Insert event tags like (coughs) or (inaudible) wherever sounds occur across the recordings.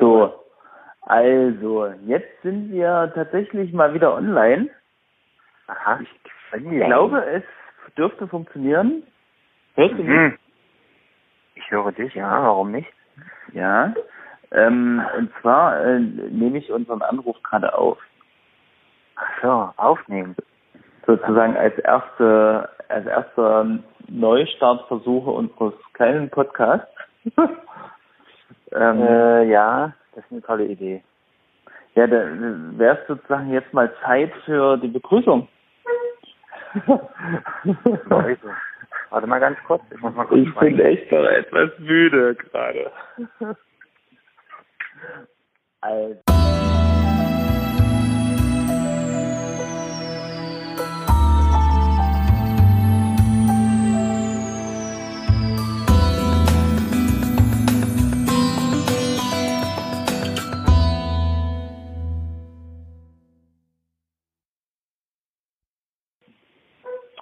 So, also, jetzt sind wir tatsächlich mal wieder online. Aha. Ich glaube, es dürfte funktionieren. Hörst du mich? Mhm. Ich höre dich, ja, warum nicht? Ja. Ähm, und zwar äh, nehme ich unseren Anruf gerade auf. Ach so, aufnehmen. Sozusagen als erste, als erster Neustartversuche unseres kleinen Podcasts. (laughs) ähm, Äh, ja, das ist eine tolle Idee. ja, da wäre es sozusagen jetzt mal Zeit für die Begrüßung. (laughs) Leute. Warte mal ganz kurz, ich muss mal kurz Ich bin echt noch etwas müde gerade. (laughs) Also.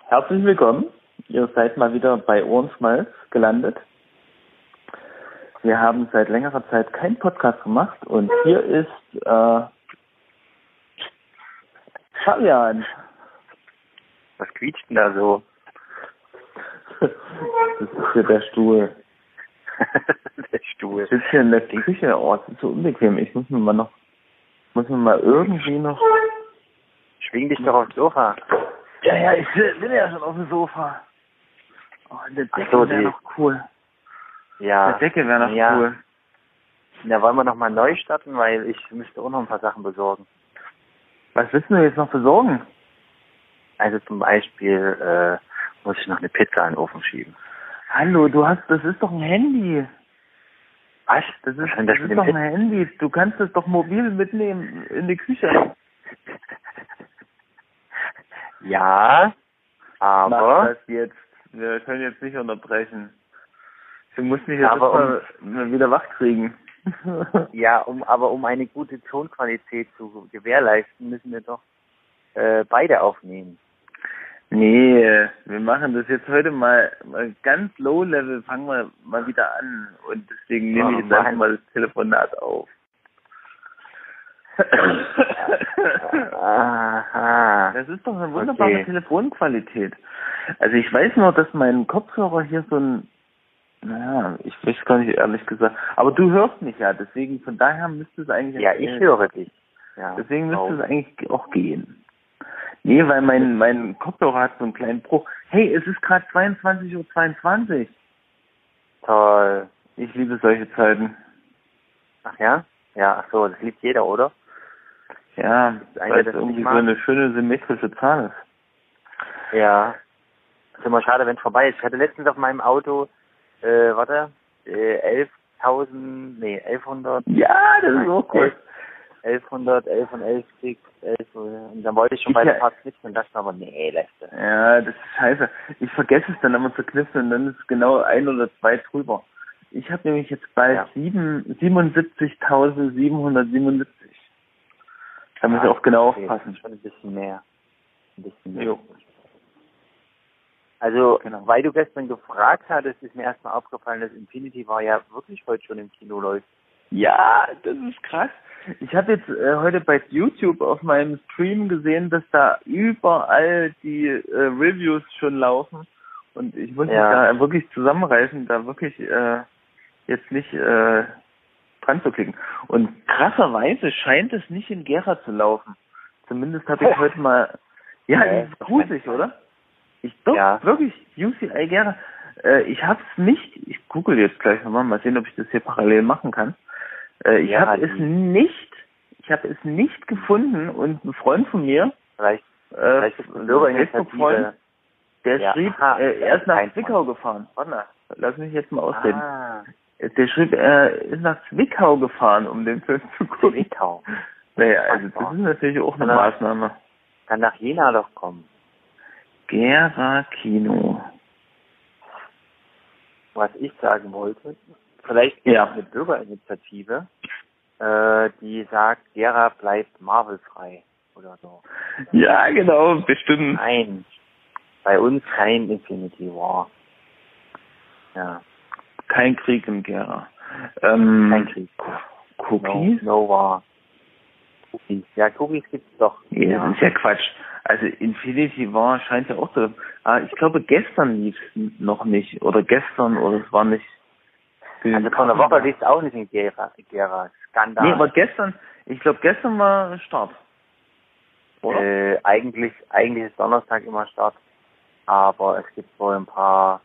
Herzlich willkommen. Ihr seid mal wieder bei Ohrenschmalz gelandet. Wir haben seit längerer Zeit keinen Podcast gemacht und hier ist äh, Fabian. Was quietscht denn da so? Das ist hier der Stuhl. (laughs) der Stuhl. Ich sitze hier in der Küche. Oh, es ist so unbequem. Ich muss mir mal noch, muss mir mal irgendwie noch. Schwing dich doch aufs Sofa. Ja, ja, ich bin ja schon auf dem Sofa. Oh, eine Ach Decke so, wäre noch cool. Ja. Eine Decke wäre noch ja. cool. Ja, wollen wir noch mal neu starten, weil ich müsste auch noch ein paar Sachen besorgen. Was willst du jetzt noch besorgen? Also zum Beispiel äh, muss ich noch eine Pizza in den Ofen schieben. Hallo, du hast, das ist doch ein Handy. Was? Das ist, Was das das ist doch ein Handy. Du kannst es doch mobil mitnehmen in die Küche. (laughs) Ja, Mach aber das jetzt. Wir können jetzt nicht unterbrechen. Du musst mich jetzt Aber mal wieder wach kriegen. (laughs) ja, um aber um eine gute Tonqualität zu gewährleisten, müssen wir doch äh, beide aufnehmen. nee, wir machen das jetzt heute mal, mal ganz low level, fangen wir mal wieder an. Und deswegen nehme ich Oh, jetzt einfach mal das Telefonat auf. Aha. Das ist doch eine wunderbare Okay. Telefonqualität. Also ich weiß nur, dass mein Kopfhörer hier so ein, naja, ich weiß gar nicht ehrlich gesagt, aber du hörst mich ja, deswegen von daher müsste es eigentlich, Ja, ich höre dich. Ja. deswegen müsste es eigentlich auch gehen. Nee, weil mein, mein Kopfhörer hat so einen kleinen Bruch. Hey, es ist gerade 22.22 Uhr. Toll. Ich liebe solche Zeiten. Ach ja? Ja, ach so, das liebt jeder, oder? Ja, weil es das irgendwie so eine schöne symmetrische Zahl ist. Ja. ist immer schade, wenn es vorbei ist. Ich hatte letztens auf meinem Auto, äh, warte, äh, 11.000, nee, 1100. Ja, das ist auch cool. 1100, 11 und 11 Stück, 11, und dann wollte ich schon Ich bei der Fahrt knipsen und dachte aber, nee, lässt du. Ja, das ist scheiße. Ich vergesse es dann immer zu knipsen und dann ist es genau ein oder zwei drüber. Ich habe nämlich jetzt bald Ja. sieben 77.777. Da muss ich Ja, auch genau okay, aufpassen. Schon ein bisschen mehr. Ein bisschen mehr. Jo. Also, Genau. weil du gestern gefragt hattest, ist mir erstmal aufgefallen, dass Infinity war ja wirklich heute schon im Kino läuft. Ja, das ist krass. Ich habe jetzt äh, heute bei YouTube auf meinem Stream gesehen, dass da überall die äh, Reviews schon laufen und ich muss Ja. mich da wirklich zusammenreißen, da wirklich äh, jetzt nicht äh, dran zu klicken. Und krasserweise scheint es nicht in Gera zu laufen. Zumindest habe ich heute mal. Ja, Nee, das ist gruselig, oder? Ich doch, Ja. wirklich, UCI Gera. Äh, ich habe es nicht, ich google jetzt gleich nochmal, mal sehen, ob ich das hier parallel machen kann. Äh, ich Ja, habe es nicht, ich habe es nicht gefunden und ein Freund von mir, Vielleicht, äh, vielleicht ist eine Facebook-Freund, der Ja, schrieb, äh, er ist nach Zwickau gefahren. Warte lass mich jetzt mal ausreden. Ah, Der schrieb, er ist nach Zwickau gefahren, um den Film zu gucken. Zwickau. Naja, also das ist natürlich auch eine Na. Maßnahme. Kann nach Jena doch kommen. Gera Kino. Was ich sagen wollte, vielleicht Ja. eine Bürgerinitiative, äh, die sagt, Gera bleibt Marvel-frei oder so. Ja, genau, bestimmt. Nein, bei uns kein Infinity War. Ja, Kein Krieg in Gera. Ähm, kein Krieg. Cookies? No, Nova. Cookies. Ja, Cookies gibt's doch. Nee, das ist ja Quatsch. Also Infinity War scheint ja auch zu. Ah, ich glaube gestern lief noch nicht. Oder gestern oder es war nicht. Also vor einer Woche lief es auch nicht in Gera. Gera. Skandal. Nee, aber gestern, ich glaube gestern war Start. Oder? Äh, eigentlich, eigentlich ist Donnerstag immer Start. Aber es gibt wohl ein paar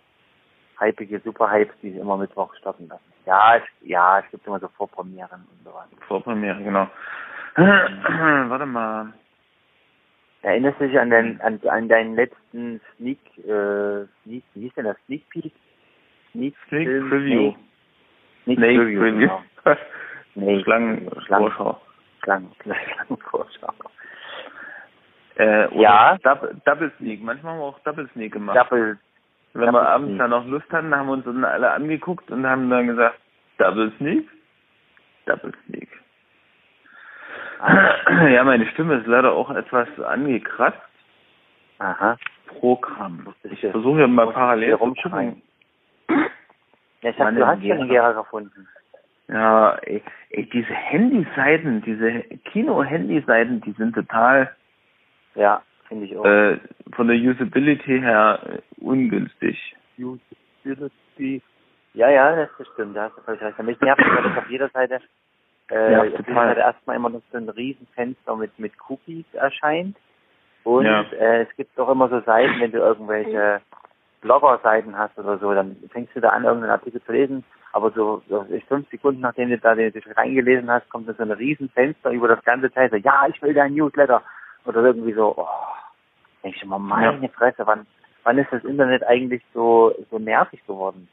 hypige Superhypes, die immer Mittwoch starten lassen. Ja, es, ja, es gibt immer so Vorpremieren und so weiter. Vorpremiere, genau. Warte mal. Erinnerst du dich an, den, an, an deinen letzten Sneak, äh, Sneak, wie hieß denn das? Sneak Peek? Sneak, Sneak Film, Preview. Sneak, Sneak Preview, Preview. Genau. (laughs) nee, Schlangenvorschau. Schlangen, (laughs) Schlangenvorschau. Äh, ja. Double, Double Sneak. Manchmal haben wir auch Double Sneak gemacht. Double, Wenn wir abends dann noch Lust hatten, haben wir uns dann alle angeguckt und haben dann gesagt, Double Sneak? Double Sneak. (clears throat) Ja, meine Stimme ist leider auch etwas angekratzt. Aha. Programm. Ich versuche ja mal parallel rumzuschreien. Ja, ich hab, du hast schon einen Gera gefunden. Ja, ey, ey diese Handyseiten, diese Kino-Handyseiten, die sind total ja, finde ich auch. Äh, von der Usability her äh, ungünstig. Usability. Ja, ja, das stimmt, da hast du völlig recht. Mich nervt das auf jeder Seite. Äh, ja, auf jeder Seite erstmal immer noch so ein Riesenfenster mit, mit Cookies erscheint. Und ja. äh, es gibt doch immer so Seiten, wenn du irgendwelche Blogger-Seiten hast oder so, dann fängst du da an, irgendeinen Artikel zu lesen, aber so, so fünf Sekunden nachdem du da den, den reingelesen hast, kommt da so ein Riesenfenster über das ganze Teil, so, ja, ich will dein Newsletter oder irgendwie so, oh, denke ich immer, meine ja. Fresse, wann, wann ist das Internet eigentlich so, so nervig geworden?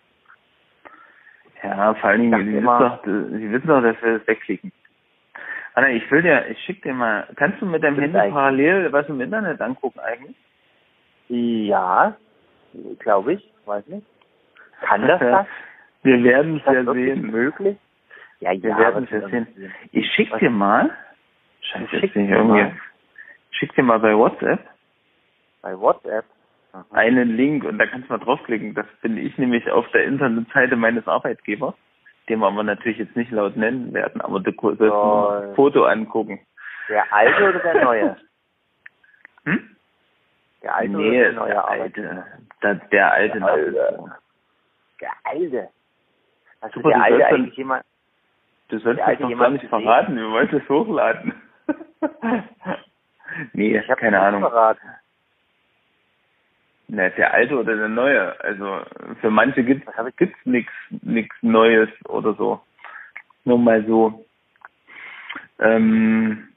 Ja, vor allen Dingen, Sie, immer, doch, Sie wissen doch, dass wir das wegklicken. Anna, ich will dir, ich schick dir mal, kannst du mit deinem Handy eigentlich? parallel was im Internet angucken eigentlich? Ja, glaube ich, weiß nicht. Kann das (laughs) das? Wir werden es ja sehen. möglich? Ja, wir ja, werden es ja sehen. Ich schick dir mal, scheiße, jetzt bin ich irgendwie, schick dir mal bei WhatsApp. Bei WhatsApp? Einen Link und da kannst du mal draufklicken. Das bin ich nämlich auf der Internetseite meines Arbeitgebers, den wir aber natürlich jetzt nicht laut nennen werden, aber du sollst ein Foto angucken. Der alte oder der neue? (laughs) Hm? Der alte nee, oder der neue der alte. Der, der alte. Der alte. Der alte. Hast Super, der alte eigentlich jemand? Du sollst das noch gar nicht verraten, wir wollten es hochladen. (laughs) Nee, ich habe keine Ahnung. Verraten. Na, der alte oder der neue. Also für manche gibt es nichts nix Neues oder so. Nur mal so. Ähm,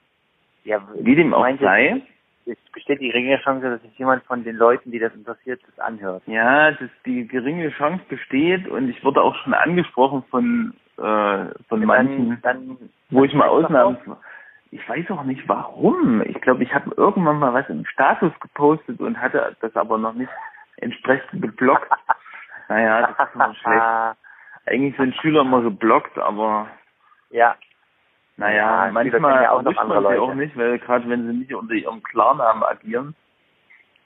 ja, wie dem auch sei. Es besteht die geringe Chance, dass sich jemand von den Leuten, die das interessiert, das anhört. Ja, das, die geringe Chance besteht und ich wurde auch schon angesprochen von äh, von ja, manchen, dann, wo ich mal Ausnahmen ich weiß auch nicht warum. Ich glaube, ich habe irgendwann mal was im Status gepostet und hatte das aber noch nicht entsprechend geblockt. (laughs) naja, das ist immer schlecht. Eigentlich sind Schüler immer geblockt, aber ja. Naja, ja, manchmal ja auch noch andere Leute. auch nicht, weil gerade wenn sie nicht unter ihrem Klarnamen agieren,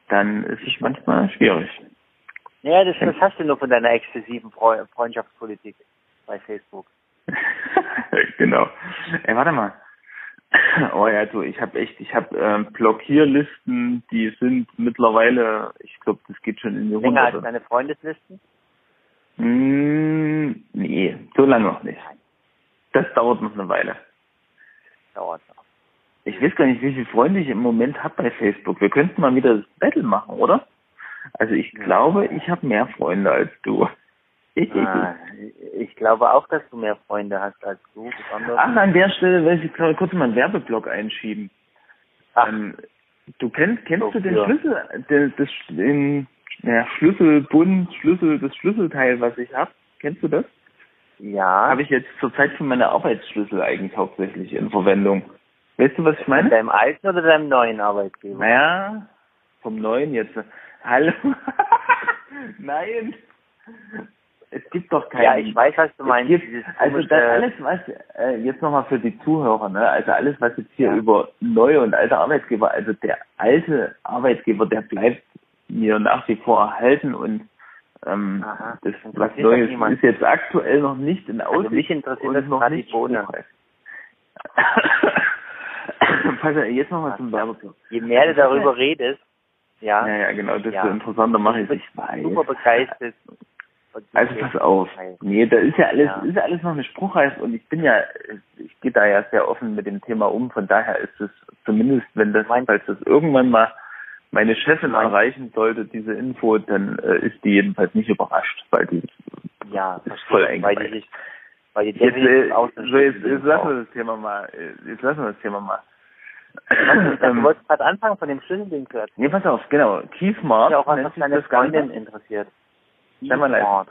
dann ist es manchmal schwierig. Ja, das, das hast du nur von deiner exzessiven Freundschaftspolitik bei Facebook. (laughs) genau. Ey, warte mal. Oh ja, du, ich habe echt, ich habe ähm, Blockierlisten, die sind mittlerweile, ich glaube, das geht schon in die Länger als deine Freundeslisten? Mm, nee, so lange noch nicht. Das dauert noch eine Weile. Dauert noch. Ich weiß gar nicht, wie viele Freunde ich im Moment habe bei Facebook. Wir könnten mal wieder das Battle machen, oder? Also ich glaube, ich habe mehr Freunde als du. Ah, ich glaube auch, dass du mehr Freunde hast als du. Ach, an der Stelle will ich kurz mal einen Werbeblock einschieben. Ach. Ähm, du kennst, kennst so, du den ja. Schlüssel, den, das, den, ja, Schlüsselbund, Schlüssel, das Schlüsselteil, was ich habe? Kennst du das? Ja. Habe ich jetzt zurzeit für meine Arbeitsschlüssel eigentlich hauptsächlich in Verwendung. Weißt du, was ich meine? Deinem alten oder deinem neuen Arbeitgeber? Naja, vom neuen jetzt. Hallo? (laughs) Nein es gibt doch keinen. Ja, ich weiß, was du meinst. Gibt, also das alles, was äh, jetzt nochmal für die Zuhörer, ne? Also alles, was jetzt hier ja. über neue und alte Arbeitgeber, also der alte Arbeitgeber, der bleibt mir nach wie vor erhalten und ähm, Aha, das was Neues ist jetzt aktuell noch nicht in Aussicht. Also mich interessiert das noch nicht Bohne. (coughs) Pass auf, jetzt nochmal zum Werbeblock. Je mehr du darüber redest, ja. Ja, ja, genau, desto Ja. interessanter mache ich bin es. Ich weiß. super begeistert. Also pass auf. Nee, da ist ja alles, Ja. ist ja alles noch eine Spruchreif und ich bin ja, ich gehe da ja sehr offen mit dem Thema um. Von daher ist es zumindest, wenn das, falls das irgendwann mal meine Chefin Mein- erreichen sollte, diese Info, dann äh, ist die jedenfalls nicht überrascht, weil die Ja, voll verstehe. Weil eingeweiht. die sich, weil die jetzt, äh, so jetzt, jetzt lassen wir das Thema mal, äh, jetzt lassen wir das Thema mal. Du ähm, wolltest gerade anfangen von dem Schlüsselding zu erzählen. nee, pass auf, genau. Keysmart Ja, auch was, nennt deine das Ganze. Freundin interessiert. Sei mal leise.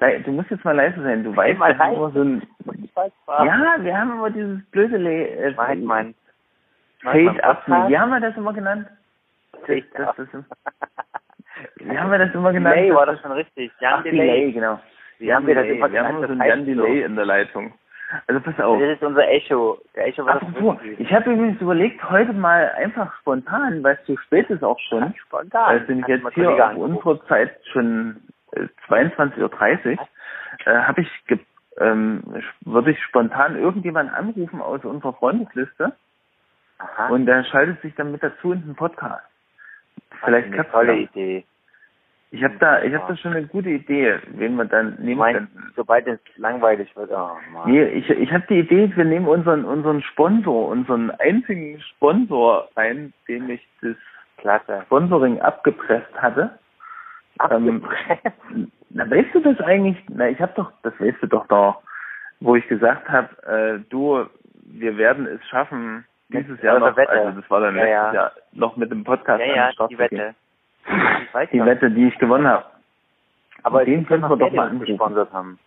Nein, Du musst jetzt mal leise sein. Du weißt, mal dass immer so ein, Ich ja, wir haben immer dieses blöde Le äh, Schweig mein. Fade Up. Wie haben wir das immer genannt? Das, das, das, wie haben wir das immer genannt? Delay war das schon richtig. Jan Ach, Delay, genau. Wie haben wir das Delay. immer Wir haben genannt? immer so Das ein Jan Delay in der Leitung. Also pass auf. Das ist unser Echo. Der Echo war das Apropos, richtig. ich habe übrigens überlegt, heute mal einfach spontan, weil es zu spät ist auch schon. Spontan. Also sind Hat jetzt hier auf unserer Zeit schon 22.30 Uhr. Äh, habe ich, ge ähm, würde ich spontan irgendjemanden anrufen aus unserer Freundesliste Aha. und der schaltet sich dann mit dazu in den Podcast. Vielleicht klappt tolle. Idee. Ich habe da, ich habe da schon eine gute Idee, wen wir dann nehmen meine, könnten. sobald es langweilig wird, oh Mann. Nee, ich, ich habe die Idee, wir nehmen unseren unseren Sponsor, unseren einzigen Sponsor rein, dem ich das Klasse. Sponsoring abgepresst hatte. Ähm, na, weißt du das eigentlich? Na, ich habe doch, das weißt du doch da, wo ich gesagt habe, äh, du, wir werden es schaffen, dieses Jahr noch, Wette. also das war dann Ja, letztes ja. Jahr, noch mit dem Podcast ja, an den ja, Start die gehen. Wette. Weiß Die schon. Wette, die ich gewonnen habe. Aber den können wir doch mal die uns anrufen. gesponsert haben.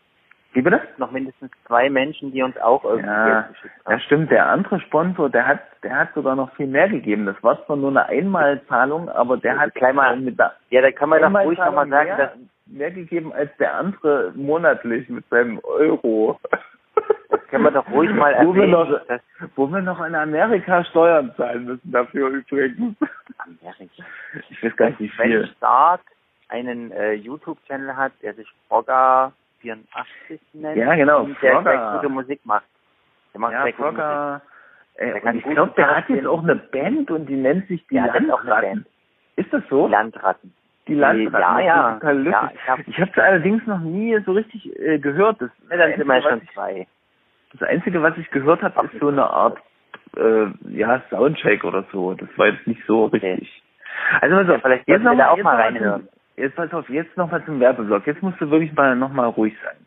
Wie bitte? Noch mindestens zwei Menschen, die uns auch irgendwie Ja, geschickt ja haben. stimmt, der andere Sponsor, der hat, der hat sogar noch viel mehr gegeben. Das war zwar nur eine Einmalzahlung, aber der Ja, hat mal- mit der Ja, da kann man doch ruhig nochmal sagen, mehr, dass, mehr gegeben als der andere monatlich mit seinem Euro. das können wir doch ruhig (laughs) mal wo wir erwähnen. noch, dass wo wir noch in Amerika Steuern zahlen müssen dafür übrigens. Amerika. Ich weiß gar nicht wie Wenn viel. Stark einen äh, YouTube-Channel hat, der sich Frogger84 nennt Ja, genau, und der Frogger. sehr gute Musik macht. Der macht Ja, sehr gute Musik. Äh, ich glaube, der hat jetzt auch eine Band und die nennt sich die Ja, Landratten. Ist das so? Die Landratten. Die Landratten. Ja, ja. ist. Ja, ich hab- ich habe es allerdings noch nie so richtig äh, gehört. Das, Ja, dann sind wir Einzige, schon was ich, zwei. das Einzige, was ich gehört habe, ist so eine Art äh, ja, Soundcheck oder so. Das war jetzt nicht so Okay. richtig. Also auf, Ja, vielleicht jetzt sollten wir da auch mal reinhören. Jetzt pass auf, jetzt noch mal zum Werbeblock. Jetzt musst du wirklich mal noch mal ruhig sein.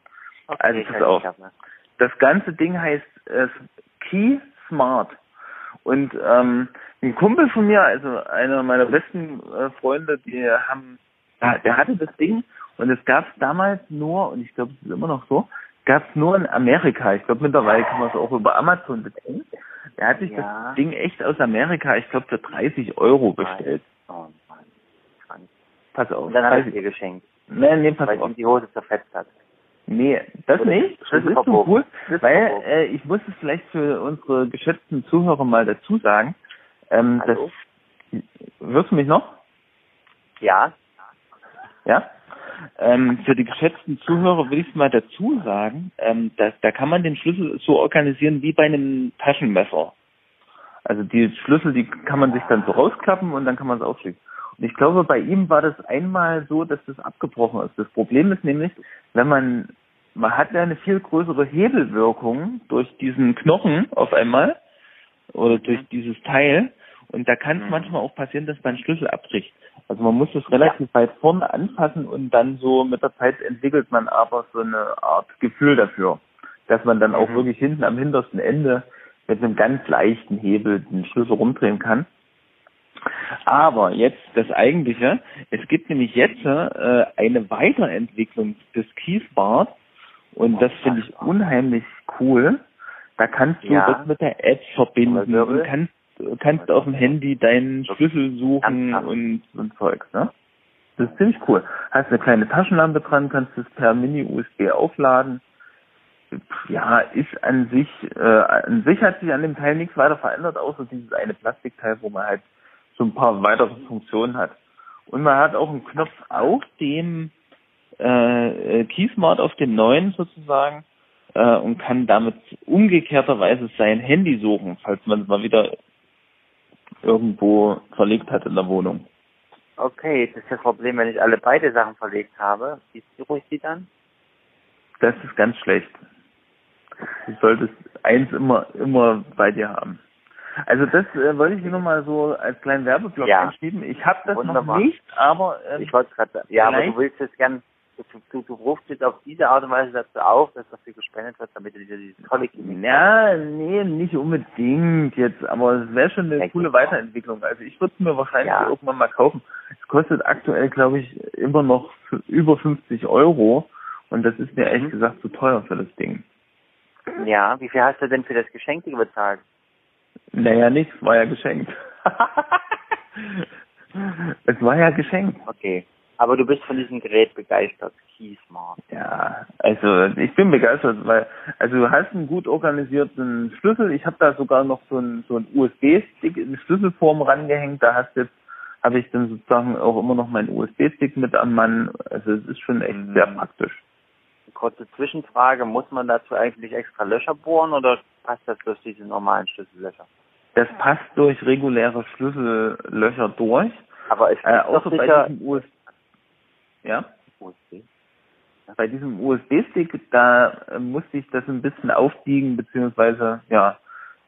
Okay, Also, pass auf. Das ganze Ding heißt äh, Key Smart. Und ähm, ein Kumpel von mir, also einer meiner besten äh, Freunde, die haben, ja, der hatte das Ding und es gab es damals nur, und ich glaube, es ist immer noch so, gab es nur in Amerika. Ich glaube, mittlerweile kann man es auch über Amazon beziehen. Der hat sich Ja. das Ding echt aus Amerika, ich glaube, für 30 Euro bestellt. Krank. Pass auf. Und dann 30 es dir geschenkt, Nee, nee, pass weil auf. ihm die Hose zerfetzt hat. Nee, das Oder nicht. Das ist so cool, weil äh, ich muss es vielleicht für unsere geschätzten Zuhörer mal dazu sagen. Ähm, das, Hallo? hörst du mich noch? Ja, Ja? Ähm, für die geschätzten Zuhörer will ich es mal dazu sagen, ähm, dass, da kann man den Schlüssel so organisieren wie bei einem Taschenmesser. Also die Schlüssel, die kann man sich dann so rausklappen und dann kann man es aufschließen. Ich glaube, bei ihm war das einmal so, dass das abgebrochen ist. Das Problem ist nämlich, wenn man, man hat ja eine viel größere Hebelwirkung durch diesen Knochen auf einmal oder durch dieses Teil. Und da kann es Mhm. manchmal auch passieren, dass man Schlüssel abbricht. Also man muss das relativ weit vorne anfassen und dann so mit der Zeit entwickelt man aber so eine Art Gefühl dafür, dass man dann auch Mhm. wirklich hinten am hintersten Ende mit einem ganz leichten Hebel den Schlüssel rumdrehen kann. Aber jetzt das Eigentliche, es gibt nämlich jetzt äh, eine Weiterentwicklung des Keysmart und das finde ich unheimlich cool. Da kannst du Ja. das mit der App verbinden und kannst, kannst auf dem Handy deinen Schlüssel suchen und, und Zeugs, ne? Das ist ziemlich cool. Hast eine kleine Taschenlampe dran, kannst es per Mini-USB aufladen. Ja, ist an sich, äh, an sich hat sich an dem Teil nichts weiter verändert, außer dieses eine Plastikteil, wo man halt so ein paar weitere Funktionen hat. Und man hat auch einen Knopf auf dem äh, äh, Keysmart, auf dem neuen sozusagen, äh, und kann damit umgekehrterweise sein Handy suchen, falls man es mal wieder irgendwo verlegt hat in der Wohnung. Okay, jetzt ist das Problem, wenn ich alle beide Sachen verlegt habe. Wie suche ich die dann? Das ist ganz schlecht. Du solltest eins immer, immer bei dir haben. Also das äh, wollte ich hier nochmal so als kleinen Werbeblock ja. einschieben. Ich habe das Wunderbar. noch nicht, aber ähm, ich wollte gerade ja, aber du willst es gern du, du, du rufst jetzt auf diese Art und Weise dazu auf, dass dafür gespendet wird, damit du dir diese tolle Klinik Ja, nee, nicht unbedingt jetzt, aber es wäre schon eine ja, coole Weiterentwicklung. Also ich würde es mir wahrscheinlich ja. irgendwann mal kaufen. Es kostet aktuell, glaube ich, immer noch über 50 Euro und das ist mir ehrlich mhm. gesagt zu teuer für das Ding. Ja, wie viel hast du denn für das Geschenk bezahlt? Naja, nichts, war ja geschenkt. (laughs) es war ja geschenkt. Okay. Aber du bist von diesem Gerät begeistert, Keysmart. Ja, also ich bin begeistert, weil also du hast einen gut organisierten Schlüssel. Ich habe da sogar noch so einen so einen USB-Stick in Schlüsselform rangehängt. Da hast jetzt habe ich dann sozusagen auch immer noch meinen USB-Stick mit am Mann. Also es ist schon echt sehr mhm. praktisch. Kurze Zwischenfrage, muss man dazu eigentlich extra Löcher bohren oder passt das durch diese normalen Schlüssellöcher? Das passt durch reguläre Schlüssellöcher durch. Aber es äh, außer sicher, bei diesem USB ja? USB. Bei diesem USB-Stick, da äh, musste ich das ein bisschen aufbiegen, beziehungsweise, ja,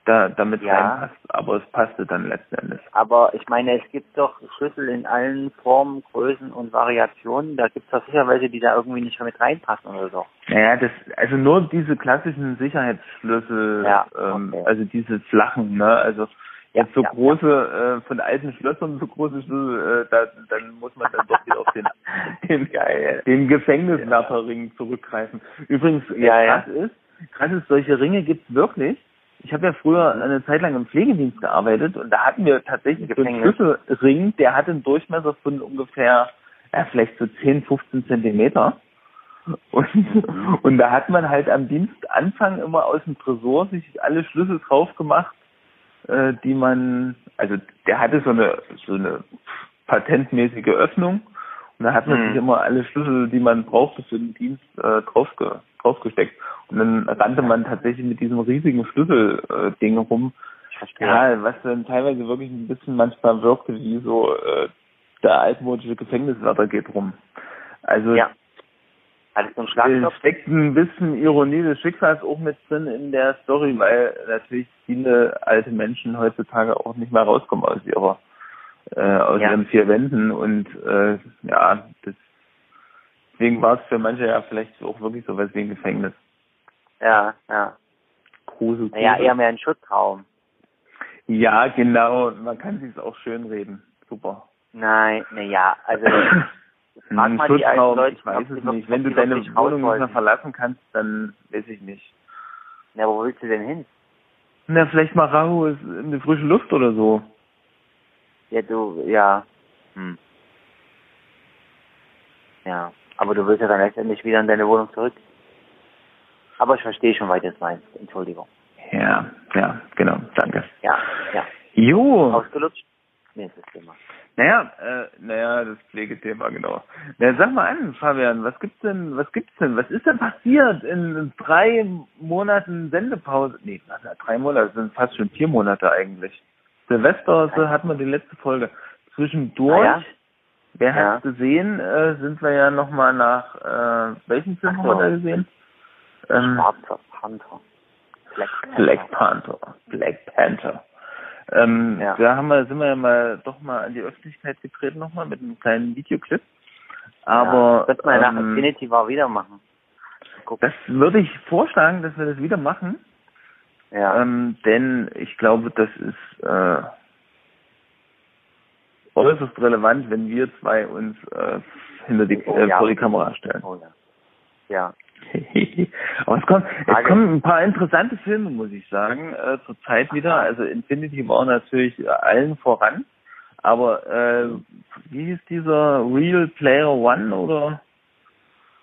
da, damit ja. reinpasst, aber es passte dann letzten Endes. Aber ich meine, es gibt doch Schlüssel in allen Formen, Größen und Variationen. Da gibt es doch sicher welche, die da irgendwie nicht mit reinpassen oder so. Naja, das, also nur diese klassischen Sicherheitsschlüssel, ja, ähm, okay. also diese flachen, ne, also Jetzt so ja, große. Äh, von alten Schlössern so große Schlüssel, äh, da, dann muss man dann doch wieder auf den, (laughs) den, Geil. den Gefängniswärterring zurückgreifen. Übrigens, ja, krass ist, krass ist, solche Ringe gibt's wirklich. Ich habe ja früher mhm. eine Zeit lang im Pflegedienst gearbeitet und da hatten wir tatsächlich einen Schlüsselring, der hatte einen Durchmesser von ungefähr, ja, vielleicht so 10, 15 Zentimeter. Und, mhm. und da hat man halt am Dienstanfang immer aus dem Tresor sich alle Schlüssel drauf gemacht äh, die man, also der hatte so eine so eine patentmäßige Öffnung und da hat man mhm. sich immer alle Schlüssel, die man brauchte für den Dienst, äh, draufge draufgesteckt. Und dann rannte man tatsächlich mit diesem riesigen Schlüsselding äh, rum. Ja, was dann teilweise wirklich ein bisschen manchmal wirkte wie so äh, der altmodische Gefängniswärter geht rum. Also ja. Alles so ein steckt ein bisschen Ironie des Schicksals auch mit drin in der Story, weil natürlich viele alte Menschen heutzutage auch nicht mehr rauskommen aus ihrer äh, aus ja. ihren vier Wänden und äh, ja, das, deswegen war es für manche ja vielleicht auch wirklich so was wie ein Gefängnis. Ja, ja. Grusel, Grusel. Ja, eher mehr ein Schutzraum. Ja, genau. Man kann sich auch schön reden. Super. Nein, naja, also (coughs) Frag mal die alten Leute, ich weiß es nicht. Wenn du deine Wohnung nicht mehr verlassen kannst, dann weiß ich nicht. Na, wo willst du denn hin? Na, vielleicht mal raus in die frische Luft oder so. Ja, du, ja. Hm. Ja, aber du willst ja dann letztendlich wieder in deine Wohnung zurück. Aber ich verstehe schon, was du meinst. Entschuldigung. Ja, ja, genau, danke. Ja, ja. Jo. Ausgelutscht? Nächstes Thema. Naja, äh, naja, das Pflegethema, genau. Na, sag mal an, Fabian, was gibt's denn, was gibt's denn, was ist denn passiert in drei Monaten Sendepause? Nee, drei Monate, sind fast schon vier Monate eigentlich. Silvester so hatten wir die letzte Folge. Zwischendurch, ah, ja? Wer ja. hat's gesehen, äh, sind wir ja nochmal nach, äh, welchen Film haben wir da gesehen? Ähm, Schwarzer Panther. Black Panther. Black Panther. Black Panther. Ähm, ja. Da haben wir, sind wir ja mal doch mal an die Öffentlichkeit getreten nochmal mit einem kleinen Videoclip. Aber ja, das wir ähm, nach Infinity War wieder machen. Das würde ich vorschlagen, dass wir das wieder machen. Ja. Ähm, denn ich glaube, das ist äh, äußerst relevant, wenn wir zwei uns äh, hinter die, oh, äh, ja. vor die Kamera stellen. Oh, ja. ja. (laughs) Aber es kommen, es kommen ein paar interessante Filme, muss ich sagen, äh, zur Zeit wieder. Also Infinity war natürlich allen voran. Aber äh, wie hieß dieser Real Player One oder?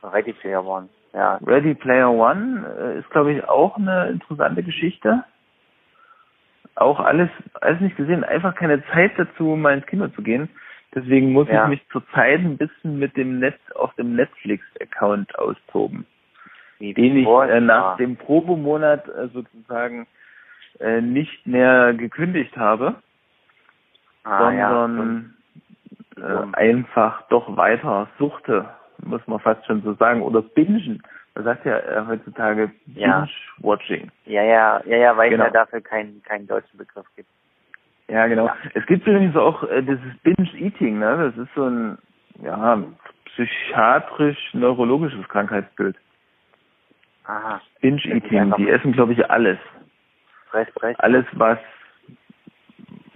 Ready Player One, ja. Ready Player One äh, ist, glaube ich, auch eine interessante Geschichte. Auch alles, alles nicht gesehen, einfach keine Zeit dazu, mal ins Kino zu gehen. Deswegen muss ja. ich mich zurzeit ein bisschen mit dem Netz auf dem Netflix-Account austoben. Wie den ich äh, nach dem Probemonat äh, sozusagen äh, nicht mehr gekündigt habe, ah, sondern ja. äh, einfach doch weiter suchte, muss man fast schon so sagen, oder bingen. Man sagt ja äh, heutzutage Binge-Watching. Ja, ja, ja, ja, weil genau. es ja dafür keinen keinen deutschen Begriff gibt. Ja, genau. Ja. Es gibt übrigens auch äh, dieses Binge-Eating, ne? Das ist so ein, ja, psychiatrisch-neurologisches Krankheitsbild. Aha. Binge-Eating, die essen, glaube ich, alles. Fress, fress. Alles, was,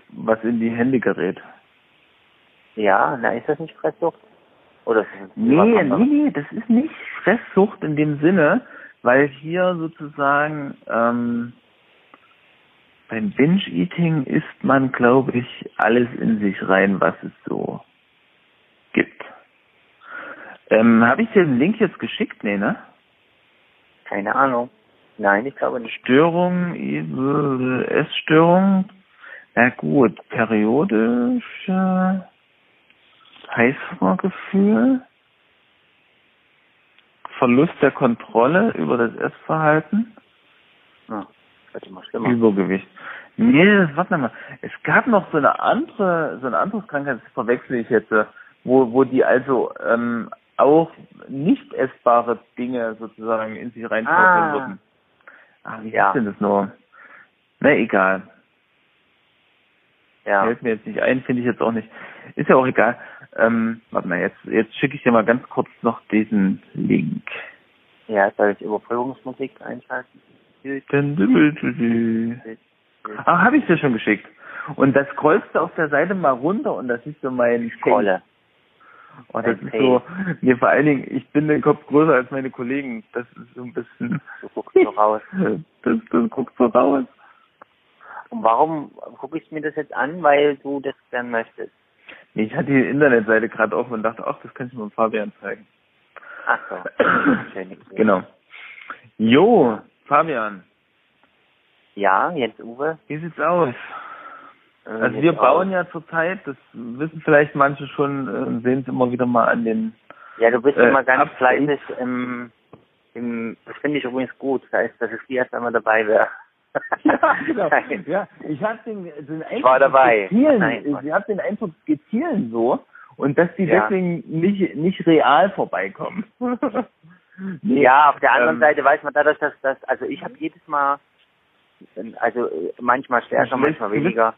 was in die Hände gerät. Ja, na, ist das nicht Fresssucht? Oder nee, nee, nee, das ist nicht Fresssucht in dem Sinne, weil hier sozusagen ähm, beim Binge-Eating isst man, glaube ich, alles in sich rein, was es so gibt. Ähm, Habe ich dir den Link jetzt geschickt? Nee, ne? Keine Ahnung. Nein, ich glaube nicht. Störung, Essstörung. Na gut, periodische Heißhungergefühl. Verlust der Kontrolle über das Essverhalten. Ja, das. Übergewicht. Nee, warte mal. Es gab noch so eine andere, so ein anderes Krankheit, das verwechsel ich jetzt, wo, wo die also ähm, auch nicht essbare Dinge sozusagen in sich reinschaufeln ah. würden. Ah, wie ja. ist denn das nur? Na, egal. Ja. Fällt mir jetzt nicht ein, finde ich jetzt auch nicht. Ist ja auch egal. Ähm, warte mal, jetzt, jetzt schicke ich dir mal ganz kurz noch diesen Link. Ja, soll ich Überprüfungsmusik einschalten? Ah, habe ich dir schon geschickt. Und das scrollst du auf der Seite mal runter und das siehst du mein Scrolle. Oh, das ist so, nee, vor allen Dingen, ich bin den Kopf größer als meine Kollegen. Das ist so ein bisschen. Du guckst so raus. (laughs) Das, das guckt so raus. Und warum gucke ich mir das jetzt an? Weil du das gern möchtest. Ich hatte die Internetseite gerade offen und dachte, ach, das kann ich mal Fabian zeigen. Ach so. (coughs) genau. Jo, Fabian. Ja, jetzt Uwe. Wie sieht's aus? Äh, also wir bauen ja zurzeit, das wissen vielleicht manche schon, äh, sehen es immer wieder mal an den. Ja, du bist äh, immer ganz fleißig im, im, das finde ich übrigens gut, das heißt, dass ich wie erst einmal dabei wäre. (laughs) ja, genau. ja, ich habe den, den Eindruck, war dabei. Skizzieren, Nein, ich habe den Eindruck, skizzieren so und dass die ja. deswegen nicht nicht real vorbeikommen. (laughs) nee, ja, auf der anderen ähm, Seite weiß man dadurch, dass das, also ich habe jedes Mal, also manchmal stärker, manchmal weniger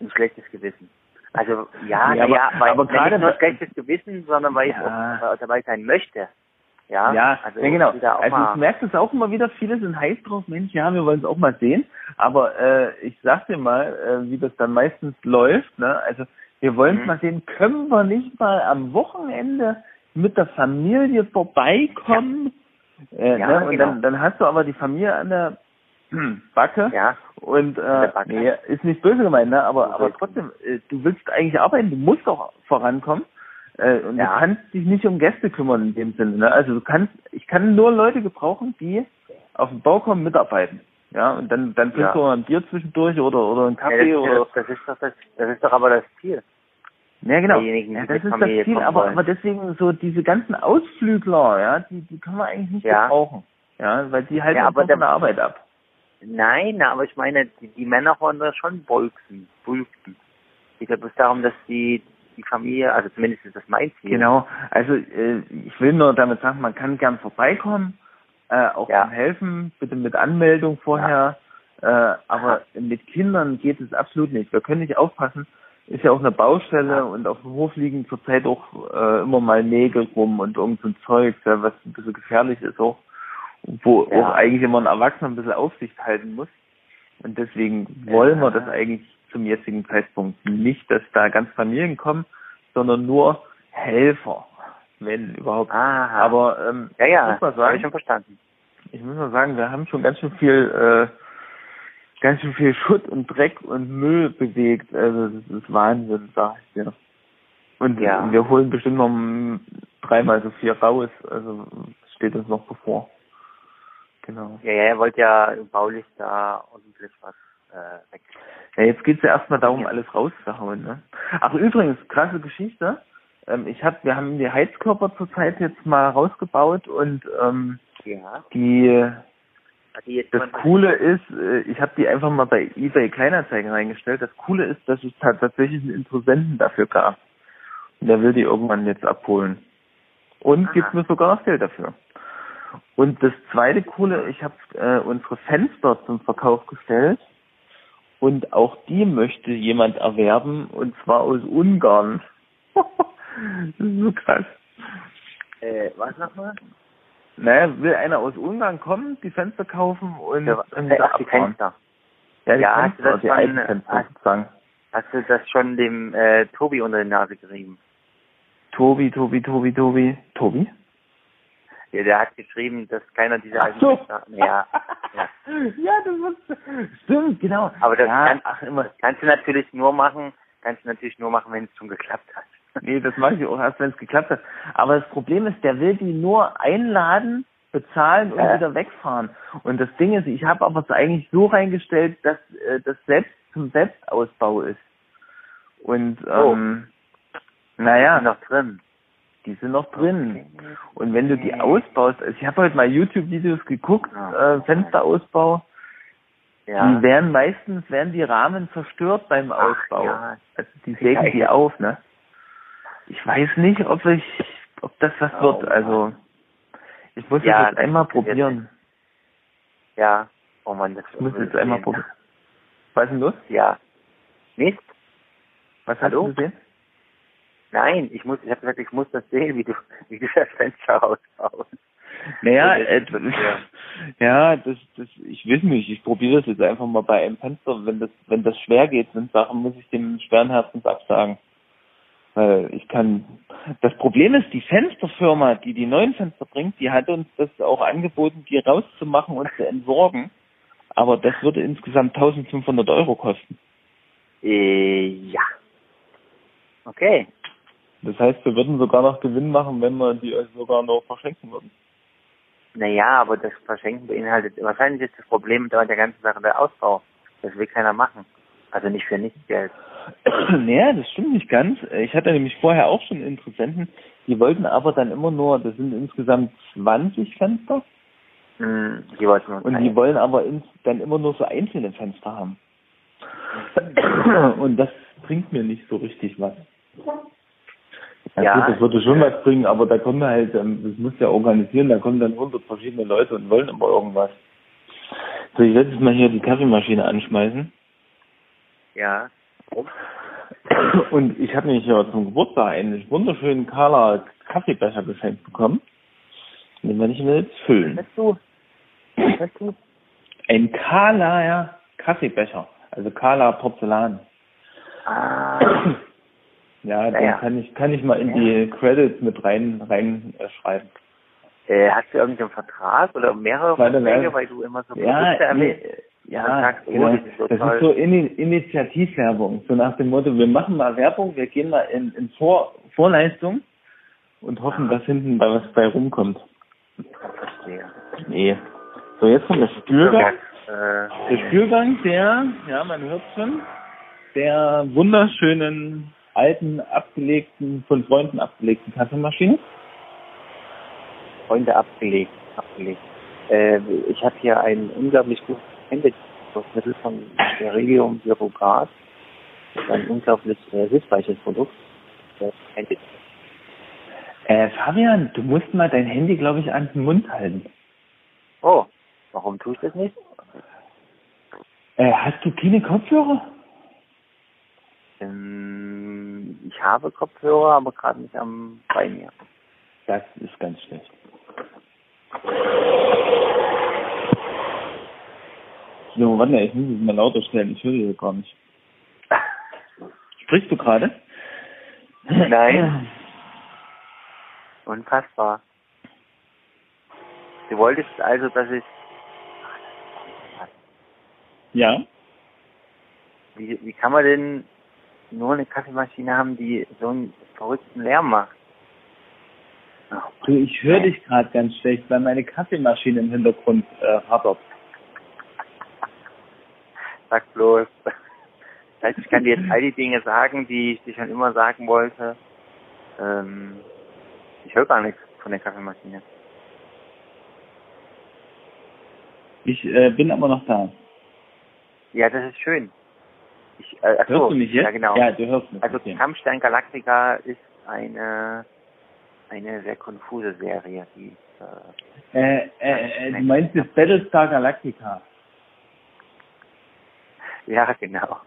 ein schlechtes Gewissen. Also ja, ja, aber, ja weil aber gerade nicht nur schlechtes Gewissen, sondern weil ja. ich auch dabei sein möchte. Ja, ja, also, ja genau. Also ich merke das auch immer wieder, viele sind heiß drauf, Mensch, ja, wir wollen es auch mal sehen. Aber äh, ich sag dir mal, äh, wie das dann meistens läuft, ne? Also wir wollen es mhm. mal sehen, können wir nicht mal am Wochenende mit der Familie vorbeikommen? Ja. Äh, ja, ne? Und genau. dann, dann hast du aber die Familie an der (clears throat) Backe. Ja. Und äh, nee, ist nicht böse gemeint, ne? Aber aber trotzdem, äh, du willst eigentlich arbeiten, du musst auch vorankommen. Äh, und ja. du kannst dich nicht um Gäste kümmern in dem Sinne. Ne? Also du kannst, ich kann nur Leute gebrauchen, die auf den Bau kommen, mitarbeiten. Ja, und dann dann trinkst ja. du ein Bier zwischendurch oder oder einen Kaffee ja, das, oder. Das ist doch das, das ist doch aber das Ziel. Ja, genau. Ja, das ist Familie das Ziel, aber, aber deswegen so diese ganzen Ausflügler, ja, die, die kann man eigentlich nicht ja. gebrauchen. Ja, weil die halten ja, aber der Arbeit ab. Nein, aber ich meine, die, die Männer wollen das schon bolzen, bulken. Ich glaube es darum, dass die die Familie, also zumindest ist das mein Ziel. Genau, also äh, ich will nur damit sagen, man kann gern vorbeikommen, äh, auch ja. helfen, bitte mit Anmeldung vorher. Ja. Äh, aber Aha. mit Kindern geht es absolut nicht. Wir können nicht aufpassen. Ist ja auch eine Baustelle ja. und auf dem Hof liegen zurzeit auch äh, immer mal Nägel rum und irgend so ein Zeug, ja, was ein bisschen gefährlich ist auch wo ja. auch eigentlich immer ein Erwachsener ein bisschen Aufsicht halten muss. Und deswegen wollen wir das eigentlich zum jetzigen Zeitpunkt nicht, dass da ganz Familien kommen, sondern nur Helfer, wenn überhaupt. Aha. Aber ähm, ja, ja, muss man sagen, ich schon verstanden. Ich muss mal sagen, wir haben schon ganz schön viel, äh, ganz schön viel Schutt und Dreck und Müll bewegt. Also das ist Wahnsinn, sag ich dir. Und ja. wir holen bestimmt noch dreimal so viel raus. Also steht uns noch bevor. Genau. Ja, ja, er wollte ja baulich da ordentlich was äh, weg. Ja, jetzt geht's ja erstmal darum, ja. alles rauszuhauen. Ne? Ach übrigens, krasse Geschichte. Ähm, ich hab, wir haben die Heizkörper zurzeit jetzt mal rausgebaut und ähm, Ja. Die das Coole ist, äh, ich habe die einfach mal bei eBay Kleinanzeigen reingestellt. Das Coole ist, dass es tatsächlich einen Interessenten dafür gab. Und der will die irgendwann jetzt abholen. Und Aha. gibt mir sogar noch Geld dafür. Und das zweite Coole, ich habe äh, unsere Fenster zum Verkauf gestellt. Und auch die möchte jemand erwerben, und zwar aus Ungarn. (laughs) das ist so krass. Äh, was nochmal? Naja, will einer aus Ungarn kommen, die Fenster kaufen und, ja, und ach, die Fenster. Ja, die ja, Fenster, hast du das die schon, Fenster hast, sozusagen. Hast du das schon dem äh, Tobi unter die Nase gerieben? Tobi, Tobi, Tobi, Tobi. Tobi? Ja, der hat geschrieben, dass keiner dieser alten so. Ja, (laughs) ja. ja, das muss, stimmt, genau. Aber das ja, kannst, ach, immer. kannst du natürlich nur machen, kannst du natürlich nur machen, wenn es schon geklappt hat. (laughs) Nee, das mache ich auch erst, wenn es geklappt hat. Aber das Problem ist, der will die nur einladen, bezahlen und äh. wieder wegfahren. Und das Ding ist, ich habe aber es eigentlich so reingestellt, dass äh, das selbst zum Selbstausbau ist. Und oh. ähm, oh. naja. noch drin. Die sind noch drin. Und wenn du die ausbaust, also ich habe heute mal YouTube-Videos geguckt, äh, Fensterausbau, ja. die werden meistens, werden die Rahmen zerstört beim Ausbau. Ach, ja. Also die sägen die auf, ne? Ich weiß nicht, ob ich, ob das was oh, wird. Also ich muss ja, jetzt einmal probieren. Ja. Oh Mann, das ich muss jetzt einmal probieren. Was ist denn los? Ja. Nicht? Was hast du gesehen? Nein, ich muss, ich habe gesagt, ich muss das sehen, wie du, wie du das Fenster rausbaust. Naja, äh, ja. (laughs) ja, das, das, ich weiß nicht, ich probiere das jetzt einfach mal bei einem Fenster. Wenn das, wenn das schwer geht, sind Sachen, muss ich dem schweren Herzens absagen. Weil ich kann, das Problem ist, die Fensterfirma, die die neuen Fenster bringt, die hat uns das auch angeboten, die rauszumachen und zu entsorgen. Aber das würde insgesamt 1500 Euro kosten. Äh, ja. Okay. Das heißt, wir würden sogar noch Gewinn machen, wenn wir die euch sogar noch verschenken würden. Naja, aber das Verschenken beinhaltet, wahrscheinlich ist das Problem der ganzen Sache der Ausbau. Das will keiner machen. Also nicht für nichts Geld. (clears throat) naja, das stimmt nicht ganz. Ich hatte nämlich vorher auch schon Interessenten, die wollten aber dann immer nur, das sind insgesamt 20 Fenster. Mm, die wollten Und die wollen aber ins, dann immer nur so einzelne Fenster haben. (clears throat) Und das bringt mir nicht so richtig was. Ja, ja gut, das würde schon was bringen, aber da kommen halt, ähm, das muss ja organisieren, da kommen dann hundert verschiedene Leute und wollen immer irgendwas. So, ich werde jetzt mal hier die Kaffeemaschine anschmeißen. Ja. Und ich habe nämlich ja zum Geburtstag einen wunderschönen Kala Kaffeebecher geschenkt bekommen. Den werde ich mir jetzt füllen. Was du? Was du? Ein Kala, ja, Kaffeebecher. Also Kala Porzellan. Ah. Ja, naja. den kann ich, kann ich mal in ja. die Credits mit rein, rein äh, schreiben. Äh, hast du irgendeinen Vertrag oder mehrere Verträge, weil du immer so ja, ja, sagst, oh, genau. das ist so, das ist so In Initiativwerbung. So nach dem Motto, wir machen mal Werbung, wir gehen mal in, in Vor Vorleistung und hoffen, Aha. dass hinten bei was bei rumkommt. Verstehe. Nee. So, jetzt kommt der Spülgang. Äh, der Spülgang, der, ja, man hört schon, der wunderschönen, alten, abgelegten, von Freunden abgelegten Kaffeemaschine. Freunde abgelegt, abgelegt. Äh, ich habe hier ein unglaublich gutes Händemittel von. Das ist ein unglaublich äh, hilfreiches Produkt. Äh, Fabian, du musst mal dein Handy, glaube ich, an den Mund halten. Oh, warum tue ich das nicht? Äh, hast du keine Kopfhörer? Ähm, ich habe Kopfhörer, aber gerade nicht am bei mir. Das ist ganz schlecht. So, warte, ich muss es mal lauter stellen. Ich höre hier gar nicht. (laughs) Sprichst du gerade? Nein. Unfassbar. Du wolltest also, dass ich... Ja? Wie, wie kann man denn nur eine Kaffeemaschine haben, die so einen verrückten Lärm macht? Du, ich höre dich gerade ganz schlecht, weil meine Kaffeemaschine im Hintergrund äh, rattert. Sag bloß. ich kann dir jetzt all die Dinge sagen, die ich dir schon immer sagen wollte. Ähm, ich höre gar nichts von der Kaffeemaschine. Ich äh, bin aber noch da. Ja, das ist schön. Ich, äh, achso, hörst du mich jetzt? Ja, genau. Ja, du hörst mich. Also. Kampfstein Galactica ist eine eine sehr konfuse Serie, die äh, äh, äh, du meinst das Battlestar Galactica? Ja, genau.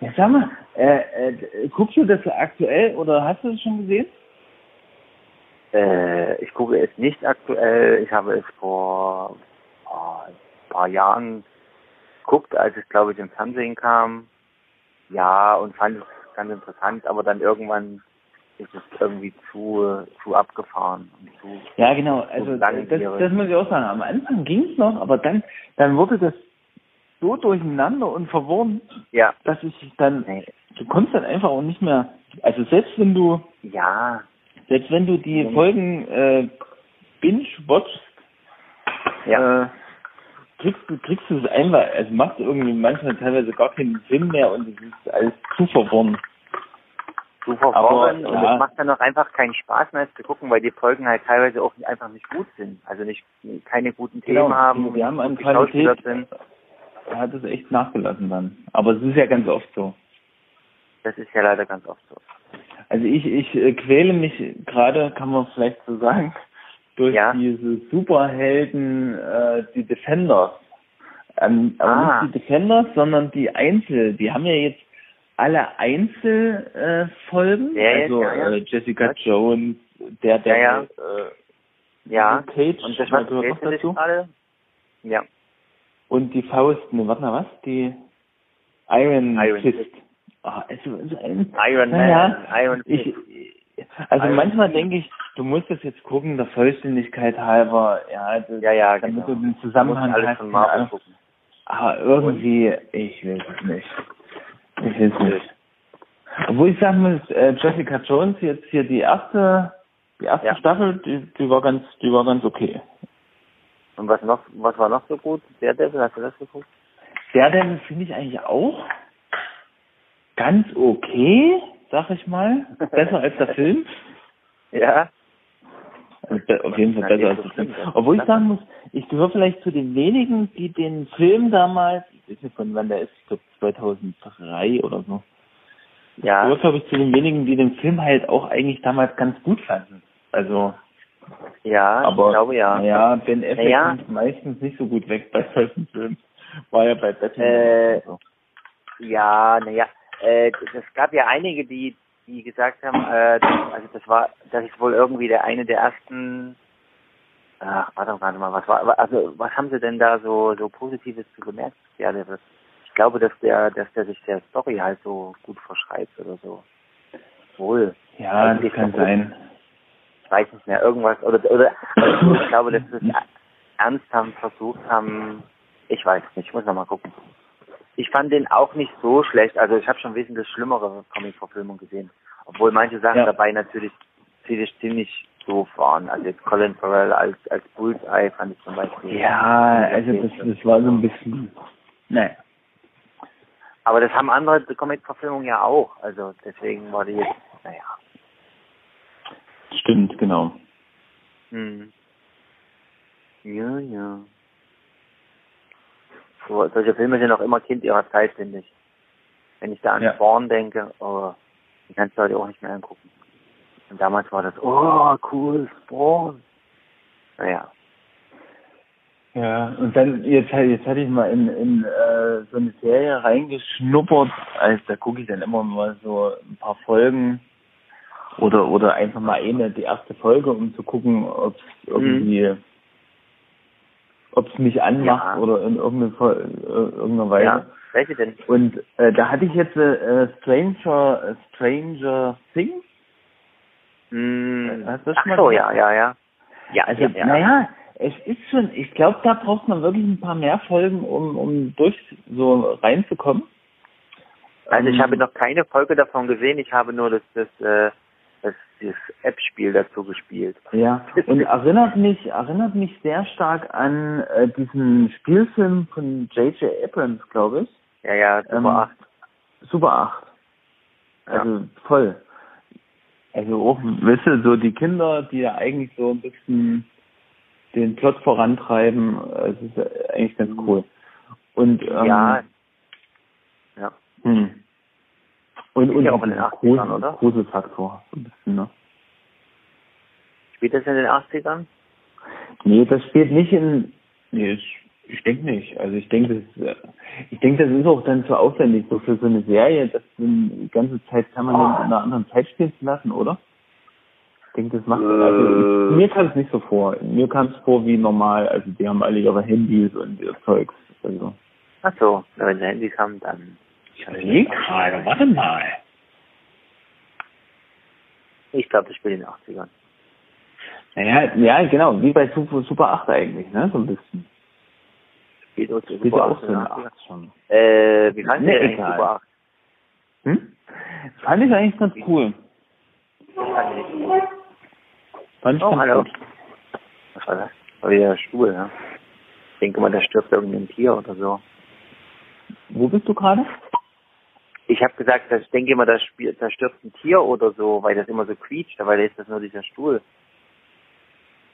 Ja, sag mal, äh, äh, guckst du das aktuell oder hast du es schon gesehen? Äh, ich gucke es nicht aktuell. Ich habe es vor oh, ein paar Jahren geguckt, als es, glaube ich, im Fernsehen kam. Ja, und fand es ganz interessant, aber dann irgendwann ist es irgendwie zu, zu abgefahren und zu. Ja, genau. Also das, das muss ich auch sagen. Am Anfang ging es noch, aber dann, dann wurde das so durcheinander und verworren, ja. dass ich dann, du kommst dann einfach auch nicht mehr, also selbst wenn du, ja, selbst wenn du die ja. Folgen äh, binge-watchst, ja. äh, kriegst du kriegst du es einfach, also macht irgendwie manchmal teilweise gar keinen Sinn mehr und es ist alles zu verworren. Zu verworren und ja. es macht dann auch einfach keinen Spaß mehr zu gucken, weil die Folgen halt teilweise auch einfach nicht gut sind. Also nicht keine guten Themen genau. haben, wir haben an Qualität sind hat es echt nachgelassen dann. Aber es ist ja ganz oft so. Das ist ja leider ganz oft so. Also ich, ich äh, quäle mich gerade, kann man vielleicht so sagen, durch ja. diese Superhelden, äh, die Defenders. Ähm, aber ah. nicht die Defenders, sondern die Einzel. Die haben ja jetzt alle Einzelfolgen. Äh, also ja, ja. Äh, Jessica Was? Jones, der, der ja, Äh, ja. Cage, und das was noch dazu? Gerade? Ja. Und die Faust, ne, warte mal, was? Die Iron, Iron Fist. Fist. Ah, also, also ein, Iron Man, naja, Iron Fist. Ich, also Iron manchmal denke ich, du musst das jetzt gucken, der Vollständigkeit halber, ja, das, ja, ja, damit genau. du den Zusammenhang alles hast. gucken. Aber irgendwie, ich will es nicht. Ich will es nicht. Obwohl ich sagen muss, äh, Jessica Jones jetzt hier die erste, die erste Ja. Staffel, die, die war ganz, die war ganz okay. Und was noch, was war noch so gut? Der Devil, hast du das geguckt? Daredevil finde ich eigentlich auch ganz okay, sag ich mal. (laughs) Besser als der Film. Ja. Auf jeden Fall besser als der Film. Obwohl ich sagen muss, ich gehöre vielleicht zu den wenigen, die den Film damals, ich weiß nicht von wann der ist, ich glaube 2003 oder so. Ich Ja. gehöre, glaube ich, zu den wenigen, die den Film halt auch eigentlich damals ganz gut fanden. Also, Ja, aber ich glaube ja. naja, Ben Affleck Naja. kommt meistens nicht so gut weg bei solchen Filmen. War ja bei Batman Äh, so. Ja, naja, äh, es gab ja einige, die, die gesagt haben, äh, das, also das war, das ist wohl irgendwie der eine der ersten, ach, warte warte mal, was war, also was haben sie denn da so, so Positives zu gemerkt? Ja, der, das, ich glaube, dass der, dass der sich der Story halt so gut verschreibt oder so. Wohl. Ja, das kann sein. Ich weiß nicht mehr, irgendwas, oder, oder, also ich glaube, dass sie es ernsthaft versucht haben, ich weiß nicht, ich muss noch mal gucken. Ich fand den auch nicht so schlecht. Also ich habe schon wesentlich schlimmere Comic-Verfilmungen gesehen. Obwohl manche Sachen Ja. dabei natürlich ziemlich, ziemlich doof waren. Also jetzt Colin Farrell als, als Bullseye fand ich zum Beispiel. Ja, also das, das war so ein bisschen, naja. Aber das haben andere Comic-Verfilmungen ja auch. Also deswegen war die jetzt, naja. Stimmt, genau. Hm. Ja, ja. So, solche Filme sind auch immer Kind ihrer Zeit, finde ich. Wenn ich da an Ja. Spawn denke, oh, die kannst du heute auch nicht mehr angucken. Und damals war das, oh, cool, Spawn. Naja. Ja, und dann, jetzt, jetzt hatte ich mal in, in äh, so eine Serie reingeschnuppert, also da gucke ich dann immer mal so ein paar Folgen oder oder einfach mal eine, die erste Folge, um zu gucken, ob es irgendwie, ob es mich anmacht Ja. oder in irgendeiner, äh, irgendeiner Weise. Ja, welche denn? Und äh, da hatte ich jetzt äh, Stranger äh, Stranger Things. Hm. Hast du das Ach mal so, ja, ja, ja. Ja, Also, ja, ja. naja, es ist schon, ich glaube, da braucht man wirklich ein paar mehr Folgen, um, um durch so reinzukommen. Also ich Ähm, habe noch keine Folge davon gesehen, ich habe nur das, das, äh, das, App-Spiel dazu gespielt. Ja, (laughs) und erinnert mich, erinnert mich sehr stark an äh, diesen Spielfilm von J.J. Abrams, glaube ich. Ja, ja, Super Ähm, 8. Super 8. Also voll. Also auch, weißt du, so die Kinder, die ja eigentlich so ein bisschen den Plot vorantreiben. Es ist eigentlich ganz cool. Und ähm, ja. Ja. Hm. Und, und ja auch in den 80ern, oder? Gruselfaktor, so ein bisschen, ne? Spielt das in den 80ern? Nee, das spielt nicht in. Nee, ich, ich denke nicht. Also ich denke, das, ich denke, das ist auch dann zu aufwendig, so für so eine Serie, das die ganze Zeit permanent Oh. in einer anderen Zeit spielen zu lassen, oder? Ich denke, das macht. Also, Äh. mir kam es nicht so vor. Mir kam es vor wie normal. Also die haben alle ihre Handys und ihr Zeugs. Also. Ach so, wenn sie Handys haben, dann. Ich überlege gerade, warte mal. Ich glaube, das spielt in den 80ern. Naja, ja, genau, wie bei Super, Super 8 eigentlich, ne? So ein bisschen. Spielt auch Super ja 8 auch so in den eine 80ern. 8 schon. Äh, wie fandest Nee, egal. Super 8? Hm? Fand ich eigentlich ganz cool. Das fand ich gut. Fand ich Oh, hallo. gut. Was war das? War wieder der Stuhl, ne? Ich denke mal, da stirbt irgendein Tier oder so. Wo bist du gerade? Ich habe gesagt, dass ich denke immer, da, da stirbt ein Tier oder so, weil das immer so quietscht, dabei ist das nur dieser Stuhl.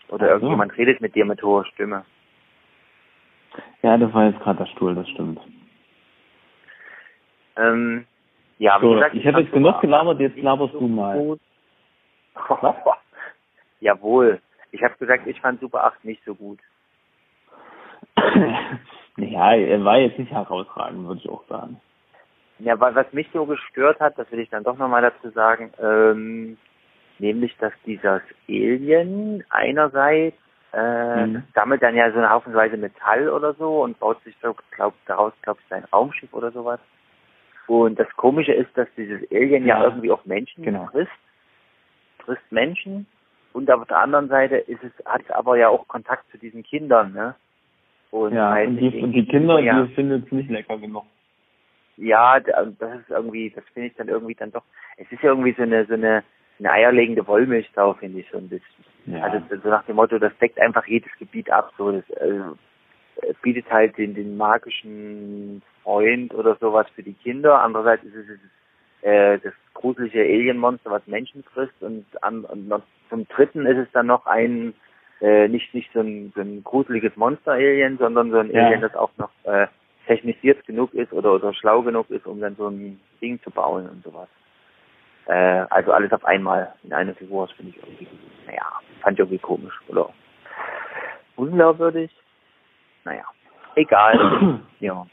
Oder Ach so. irgendjemand redet mit dir mit hoher Stimme. Ja, das war jetzt gerade der Stuhl, das stimmt. Ähm, ja, wie So, gesagt, ich habe jetzt genug gelabert, 8 jetzt laberst du mal. (laughs) Jawohl. Ich habe gesagt, ich fand Super 8 nicht so gut. (clears throat) naja, er war jetzt nicht herausragend, würde ich auch sagen. Ja, weil was mich so gestört hat, das will ich dann doch nochmal dazu sagen, ähm, nämlich, dass dieses Alien einerseits äh, Mhm. sammelt dann ja so eine Haufenweise Metall oder so und baut sich so, glaub, daraus, glaube ich, sein Raumschiff oder sowas. Und das Komische ist, dass dieses Alien ja, Ja. irgendwie auch Menschen Genau. frisst, frisst Menschen. Und auf der anderen Seite ist es, hat es aber ja auch Kontakt zu diesen Kindern, ne? Und ja, und die, und die Kinder, ja, die finden es nicht lecker genug. Ja, da- das ist irgendwie, das finde ich dann irgendwie dann doch, es ist ja irgendwie so eine, so eine, eine eierlegende Wollmilchsau, finde ich so ein bisschen. Ja. Also so nach dem Motto, das deckt einfach jedes Gebiet ab, so das äh, es bietet halt den, den magischen Freund oder sowas für die Kinder. Andererseits ist es äh, das gruselige Alienmonster, was Menschen frisst und, an, und noch zum dritten ist es dann noch ein äh, nicht nicht so ein, so ein gruseliges Monster-Alien, sondern so ein Ja. Alien, das auch noch äh, technisiert genug ist oder, oder schlau genug ist, um dann so ein Ding zu bauen und sowas. Äh, also alles auf einmal in einer Figur, das finde ich irgendwie, naja, fand ich irgendwie komisch oder unglaubwürdig. Naja, egal. (clears throat) ja,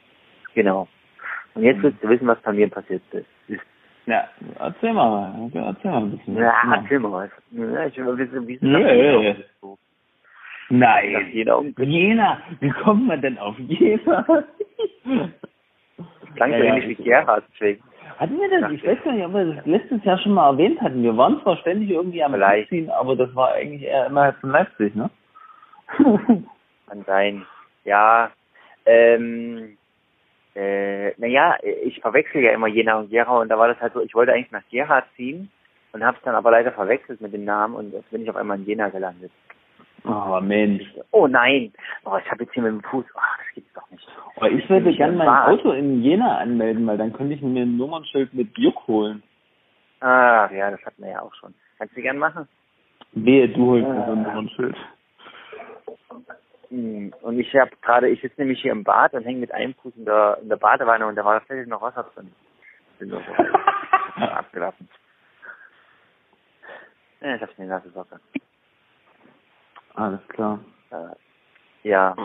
genau. Und jetzt willst du wissen, was bei mir passiert ist. ja, erzähl mal, erzähl mal ein bisschen. ja, erzähl mal was. Ja, ich will wissen, wie Nö. das denn so? Nach Nein, Jena. Jena, wie kommt man denn auf Jena? Klang so Ja, ähnlich wie Gerhard, deswegen. Hatten wir das? Ich weiß gar nicht, ob wir das letztes Jahr schon mal erwähnt hatten. Wir waren zwar ständig irgendwie am. Ziehen, aber das war eigentlich eher innerhalb von Leipzig, ne? (laughs) Kann sein. Ja, ähm, äh, naja, ich verwechsel ja immer Jena und Gera und da war das halt so, ich wollte eigentlich nach Gera ziehen und habe es dann aber leider verwechselt mit dem Namen und jetzt bin ich auf einmal in Jena gelandet. Oh Mensch. Oh nein, oh, ich habe jetzt hier mit dem Fuß, ach, das gibt's doch nicht. Aber ich würde bin gern im mein Bad. Auto in Jena anmelden, weil dann könnte ich mir ein Nummernschild mit Juck holen. Ah, ja, das hatten wir ja auch schon. Kannst du gern machen? Wehe, du holst mir Ah. so ein Nummernschild. Hm, Und ich habe gerade, ich sitze nämlich hier im Bad und hänge mit einem Fuß in der, in der Badewanne und da war tatsächlich noch Wasser drin. Bin so (laughs) abgelassen. Ja, ich hab's in die Nase Socke. Alles klar. Äh, ja.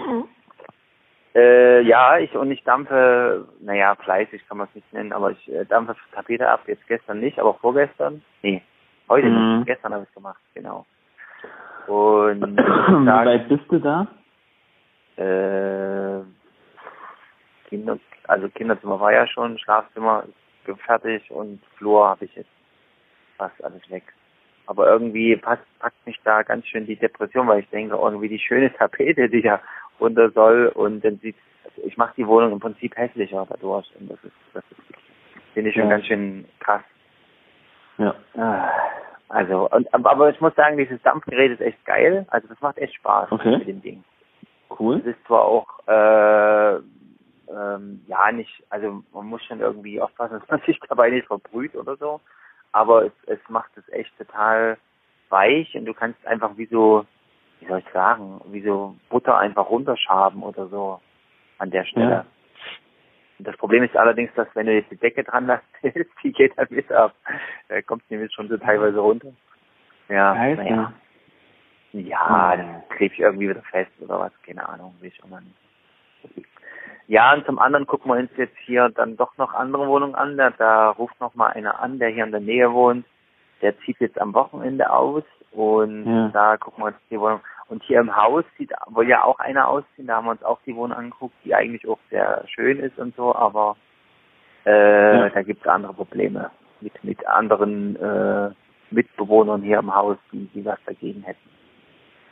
Äh, ja, ich und ich dampfe, naja, fleißig kann man es nicht nennen, aber ich äh, dampfe Tapete ab, jetzt gestern nicht, aber vorgestern. Nee, heute Mhm. nicht, gestern habe ich gemacht, genau. Und (clears throat) Wie weit bist du da? äh, Kinder, also Kinderzimmer war ja schon, Schlafzimmer ist fertig und Flur habe ich jetzt fast alles weg. Aber irgendwie passt, packt mich da ganz schön die Depression, weil ich denke, irgendwie die schöne Tapete, die da runter soll und dann sieht, also ich mache die Wohnung im Prinzip hässlicher dadurch und das ist, das ist, finde ich schon Ja. ganz schön krass. Ja. Ah, Also, und, aber aber ich muss sagen, dieses Dampfgerät ist echt geil, also das macht echt Spaß Okay. mit dem Ding. Cool. Es ist zwar auch äh, ähm, ja nicht, also man muss schon irgendwie aufpassen, (laughs) dass man sich dabei nicht verbrüht oder so, aber es, es macht es echt total weich und du kannst einfach wie so wie soll ich sagen, wie so Butter einfach runterschaben oder so an der Stelle. Ja. Das Problem ist allerdings, dass wenn du jetzt die Decke dran lässt, (laughs) die geht halt mit ab. Da kommt sie nämlich schon so teilweise runter. Ja, naja. Ja, dann klebe ich irgendwie wieder fest oder was, keine Ahnung, wie schon mal nicht. Ja, und zum anderen gucken wir uns jetzt hier dann doch noch andere Wohnungen an. Da, da ruft noch mal einer an, der hier in der Nähe wohnt. Der zieht jetzt am Wochenende aus und ja. da gucken wir uns die Wohnung. Und hier im Haus sieht wohl ja auch einer ausziehen. Da haben wir uns auch die Wohnung angeguckt, die eigentlich auch sehr schön ist und so, aber äh, ja. da gibt es andere Probleme mit mit anderen äh, Mitbewohnern hier im Haus, die, die was dagegen hätten,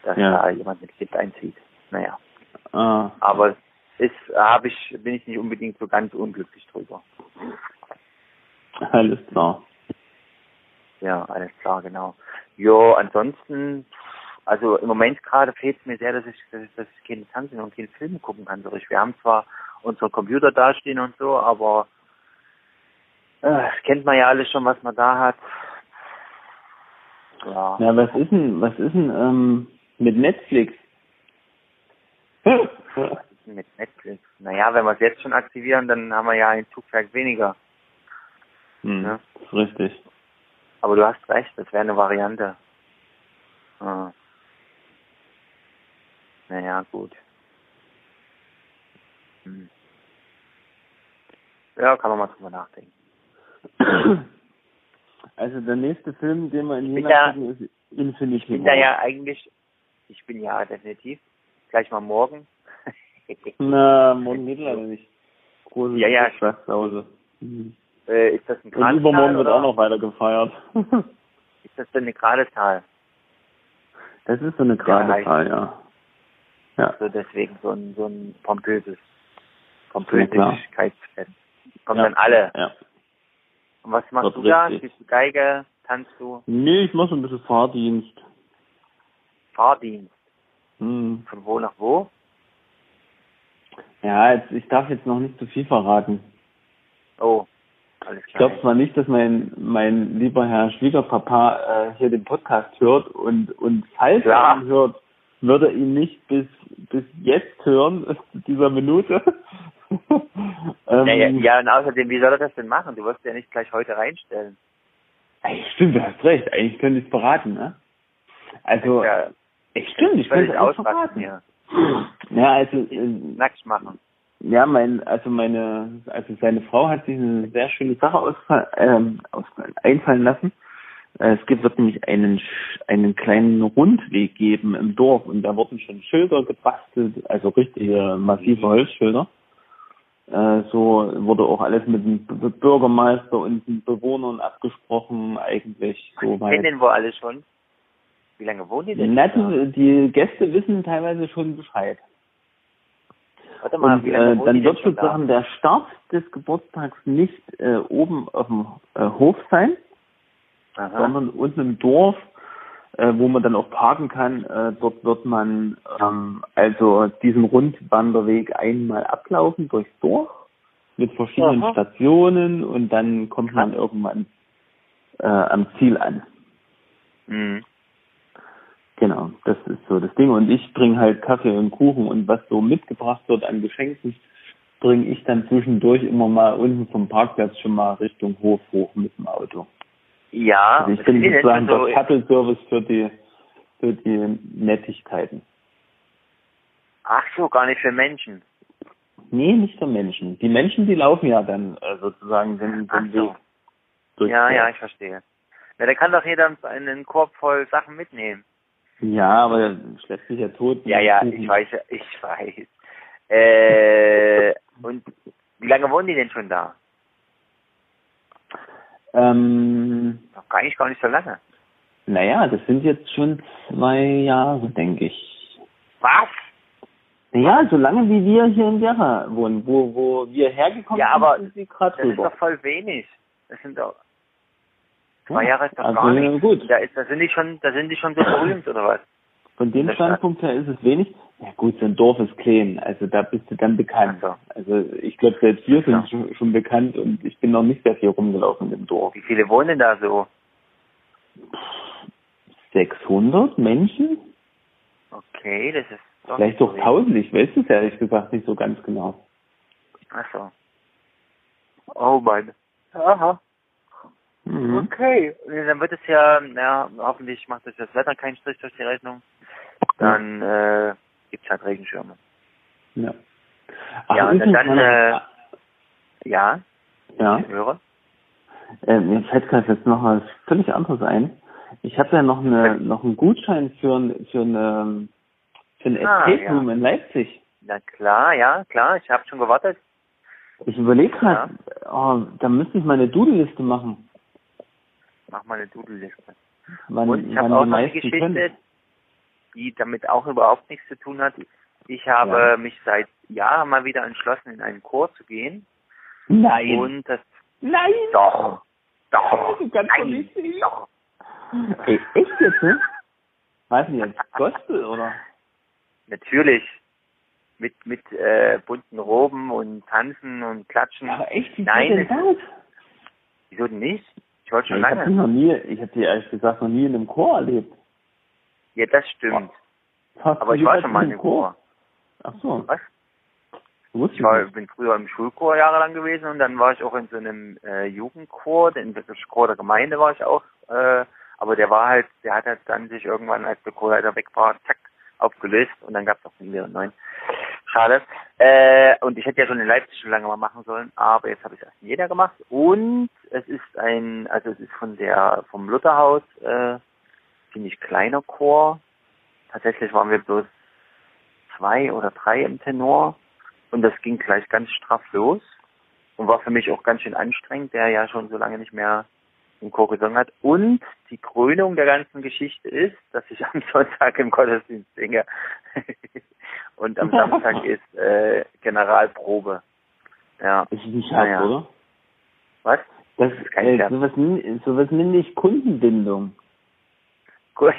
dass ja. da jemand mit Kind einzieht. Naja. Ah. Aber ist habe ich bin ich nicht unbedingt so ganz unglücklich drüber. Alles klar. Ja, alles klar, genau. Jo, ansonsten, also im Moment gerade fehlt es mir sehr, dass ich, dass ich, dass ich keine Fernsehen und keine Filme gucken kann. So, wir haben zwar unseren Computer dastehen und so, aber äh, das kennt man ja alles schon, was man da hat. Ja. Ja, was ist denn, was ist denn ähm, mit Netflix? (laughs) mit Netflix? Naja, wenn wir es jetzt schon aktivieren, dann haben wir ja ein Zugwerk weniger. Hm, ja? ist richtig. Aber du hast recht, das wäre eine Variante. Ah. Naja, gut. Hm. Ja, kann man mal drüber nachdenken. (coughs) Also der nächste Film, den wir in Jena gucken, ist Infinity Ich bin da ja eigentlich, ich bin ja definitiv, gleich mal morgen. Na, morgen geht leider nicht. Große ja, ja. zu Hause. Mhm. Äh, ist das ein Gradestal? Und übermorgen wird auch noch weiter gefeiert. (laughs) ist das denn eine Gradestal? Das ist so eine Gradestal, ja. Ja. So deswegen so ein, so ein pompöses, Pompösigkeitsfest. Kommen ja. dann alle. Ja. Und was machst Wird du da? Spielst du Geige? Tanzt du? Nee, ich mach so ein bisschen Fahrdienst. Fahrdienst? Hm. Von wo nach wo? Ja, jetzt, ich darf jetzt noch nicht zu viel verraten. Oh. Ich glaube zwar nicht, dass mein mein lieber Herr Schwiegerpapa äh, hier den Podcast hört und und falls er ihn hört, würde er ihn nicht bis bis jetzt hören, (laughs) dieser Minute. ähm, (laughs) ja, ja, ja, und außerdem, wie soll er das denn machen? Du wirst ja nicht gleich heute reinstellen. Ey, stimmt, du hast recht. Eigentlich könnte ich es beraten, ne? Also, ja, ey, stimmt, ich könnte es verraten. Ja. Ja, also... Äh, Nackt machen. Ja, mein, also meine, also seine Frau hat sich eine sehr schöne Sache ausfall, ähm, aus, einfallen lassen. Äh, es gibt, wird nämlich einen, einen kleinen Rundweg geben im Dorf und da wurden schon Schilder gebastelt, also richtige massive Holzschilder. Äh, so wurde auch alles mit dem Bürgermeister und den Bewohnern abgesprochen, eigentlich so weit. Kennen wohl alle schon? Wie lange wohnen die denn? Na, die, die Gäste wissen teilweise schon Bescheid. Warte mal, und, äh, dann wird sozusagen der Start des Geburtstags nicht äh, oben auf dem äh, Hof sein, Aha. sondern unten im Dorf, äh, wo man dann auch parken kann. Äh, dort wird man ähm, also diesen Rundwanderweg einmal ablaufen durchs Dorf mit verschiedenen Aha. Stationen und dann kommt man irgendwann äh, am Ziel an. Mhm. Genau, das ist so das Ding. Und ich bringe halt Kaffee und Kuchen und was so mitgebracht wird an Geschenken, bringe ich dann zwischendurch immer mal unten vom Parkplatz schon mal Richtung Hof hoch mit dem Auto. Ja, also ich bin sozusagen so der Shuttle-Service für die, für die Nettigkeiten. Ach so, gar nicht für Menschen. Nee, nicht für Menschen. Die Menschen, die laufen ja dann äh, sozusagen den, den so. Weg. Durch ja, ja, ich verstehe. Ja, da kann doch jeder einen Korb voll Sachen mitnehmen. Ja, aber der schlägt sich ja tot. Ja, ja, ich weiß, ich weiß. Äh, und wie lange wohnen die denn schon da? Ähm, Noch gar nicht, gar nicht so lange. Naja, das sind jetzt schon zwei Jahre, denke ich. Was? Ja, so lange wie wir hier in Werra wohnen, wo, wo wir hergekommen ja, aber sind, sie gerade Das rüber. ist doch voll wenig. Das sind doch Zwei Jahre ist doch also, gar nicht. Gut. Da, ist, da sind die schon, da sind die schon so berühmt oder was? Von dem Standpunkt her ist es wenig. Ja gut, so ein Dorf ist klein, also da bist du dann bekannt. So. Also ich glaube, selbst wir sind ja. schon, schon, bekannt und ich bin noch nicht sehr viel rumgelaufen im Dorf. Wie viele wohnen da so? 600 Menschen. Okay, das ist doch Vielleicht doch tausend, ich weiß es ehrlich gesagt nicht so ganz genau. Ach so. Oh Mann. Aha. Mhm. Okay, dann wird es ja, ja, hoffentlich macht das, das Wetter keinen Strich durch die Rechnung. Dann äh, gibt's halt Regenschirme. Ja. Ach, ja, und dann, äh, ja, ja. ich höre. Äh, mir fällt gerade jetzt noch was völlig anderes ein. Ich habe ja noch eine (laughs) noch einen Gutschein für ein für eine für ein ah, Escape Room ja. in Leipzig. Na klar, ja, klar, ich habe schon gewartet. Ich überlege gerade, ja. oh, da müsste ich meine Doodle-Liste machen. Mach mal eine Doodle-Liste. Und ich habe auch noch eine Geschichte, können. die damit auch überhaupt nichts zu tun hat. Ich habe ja. mich seit Jahren mal wieder entschlossen, in einen Chor zu gehen. Nein. Und das Nein. Doch. Doch. Ganz Nein. Doch. Ey, echt jetzt, ne? Weiß nicht, jetzt Gospel oder? Natürlich. Mit mit äh, bunten Roben und Tanzen und Klatschen. Aber echt, wie Nein, denn das? Wieso denn nicht? Ich wollte schon ja, lange. Ich habe noch nie, ich habe die ehrlich gesagt noch nie in einem Chor erlebt. Ja, das stimmt. Aber ich war schon mal in einem Chor. Chor. Ach so. Was? Ich war, bin früher im Schulchor jahrelang gewesen und dann war ich auch in so einem äh, Jugendchor, in dem Chor der Gemeinde war ich auch, äh, aber der war halt, der hat halt dann sich irgendwann, als der Chorleiter weg war, zack, aufgelöst und dann gab es auch nie wieder einen neuen. Schade. Äh, und ich hätte ja schon in Leipzig schon lange mal machen sollen, aber jetzt habe ich es erst in jeder gemacht und es ist ein, also es ist von der, vom Lutherhaus, äh, ziemlich kleiner Chor. Tatsächlich waren wir bloß zwei oder drei im Tenor und das ging gleich ganz straff los und war für mich auch ganz schön anstrengend, der ja schon so lange nicht mehr im Chor gesungen hat. Und die Krönung der ganzen Geschichte ist, dass ich am (laughs) Sonntag im Gottesdienst singe. (laughs) und am (laughs) Samstag ist äh, Generalprobe. Ja. Ist nicht hart, naja. oder? Was? Das, ist kein äh, sowas, sowas nenne ich Kundenbindung. (laughs) Ja,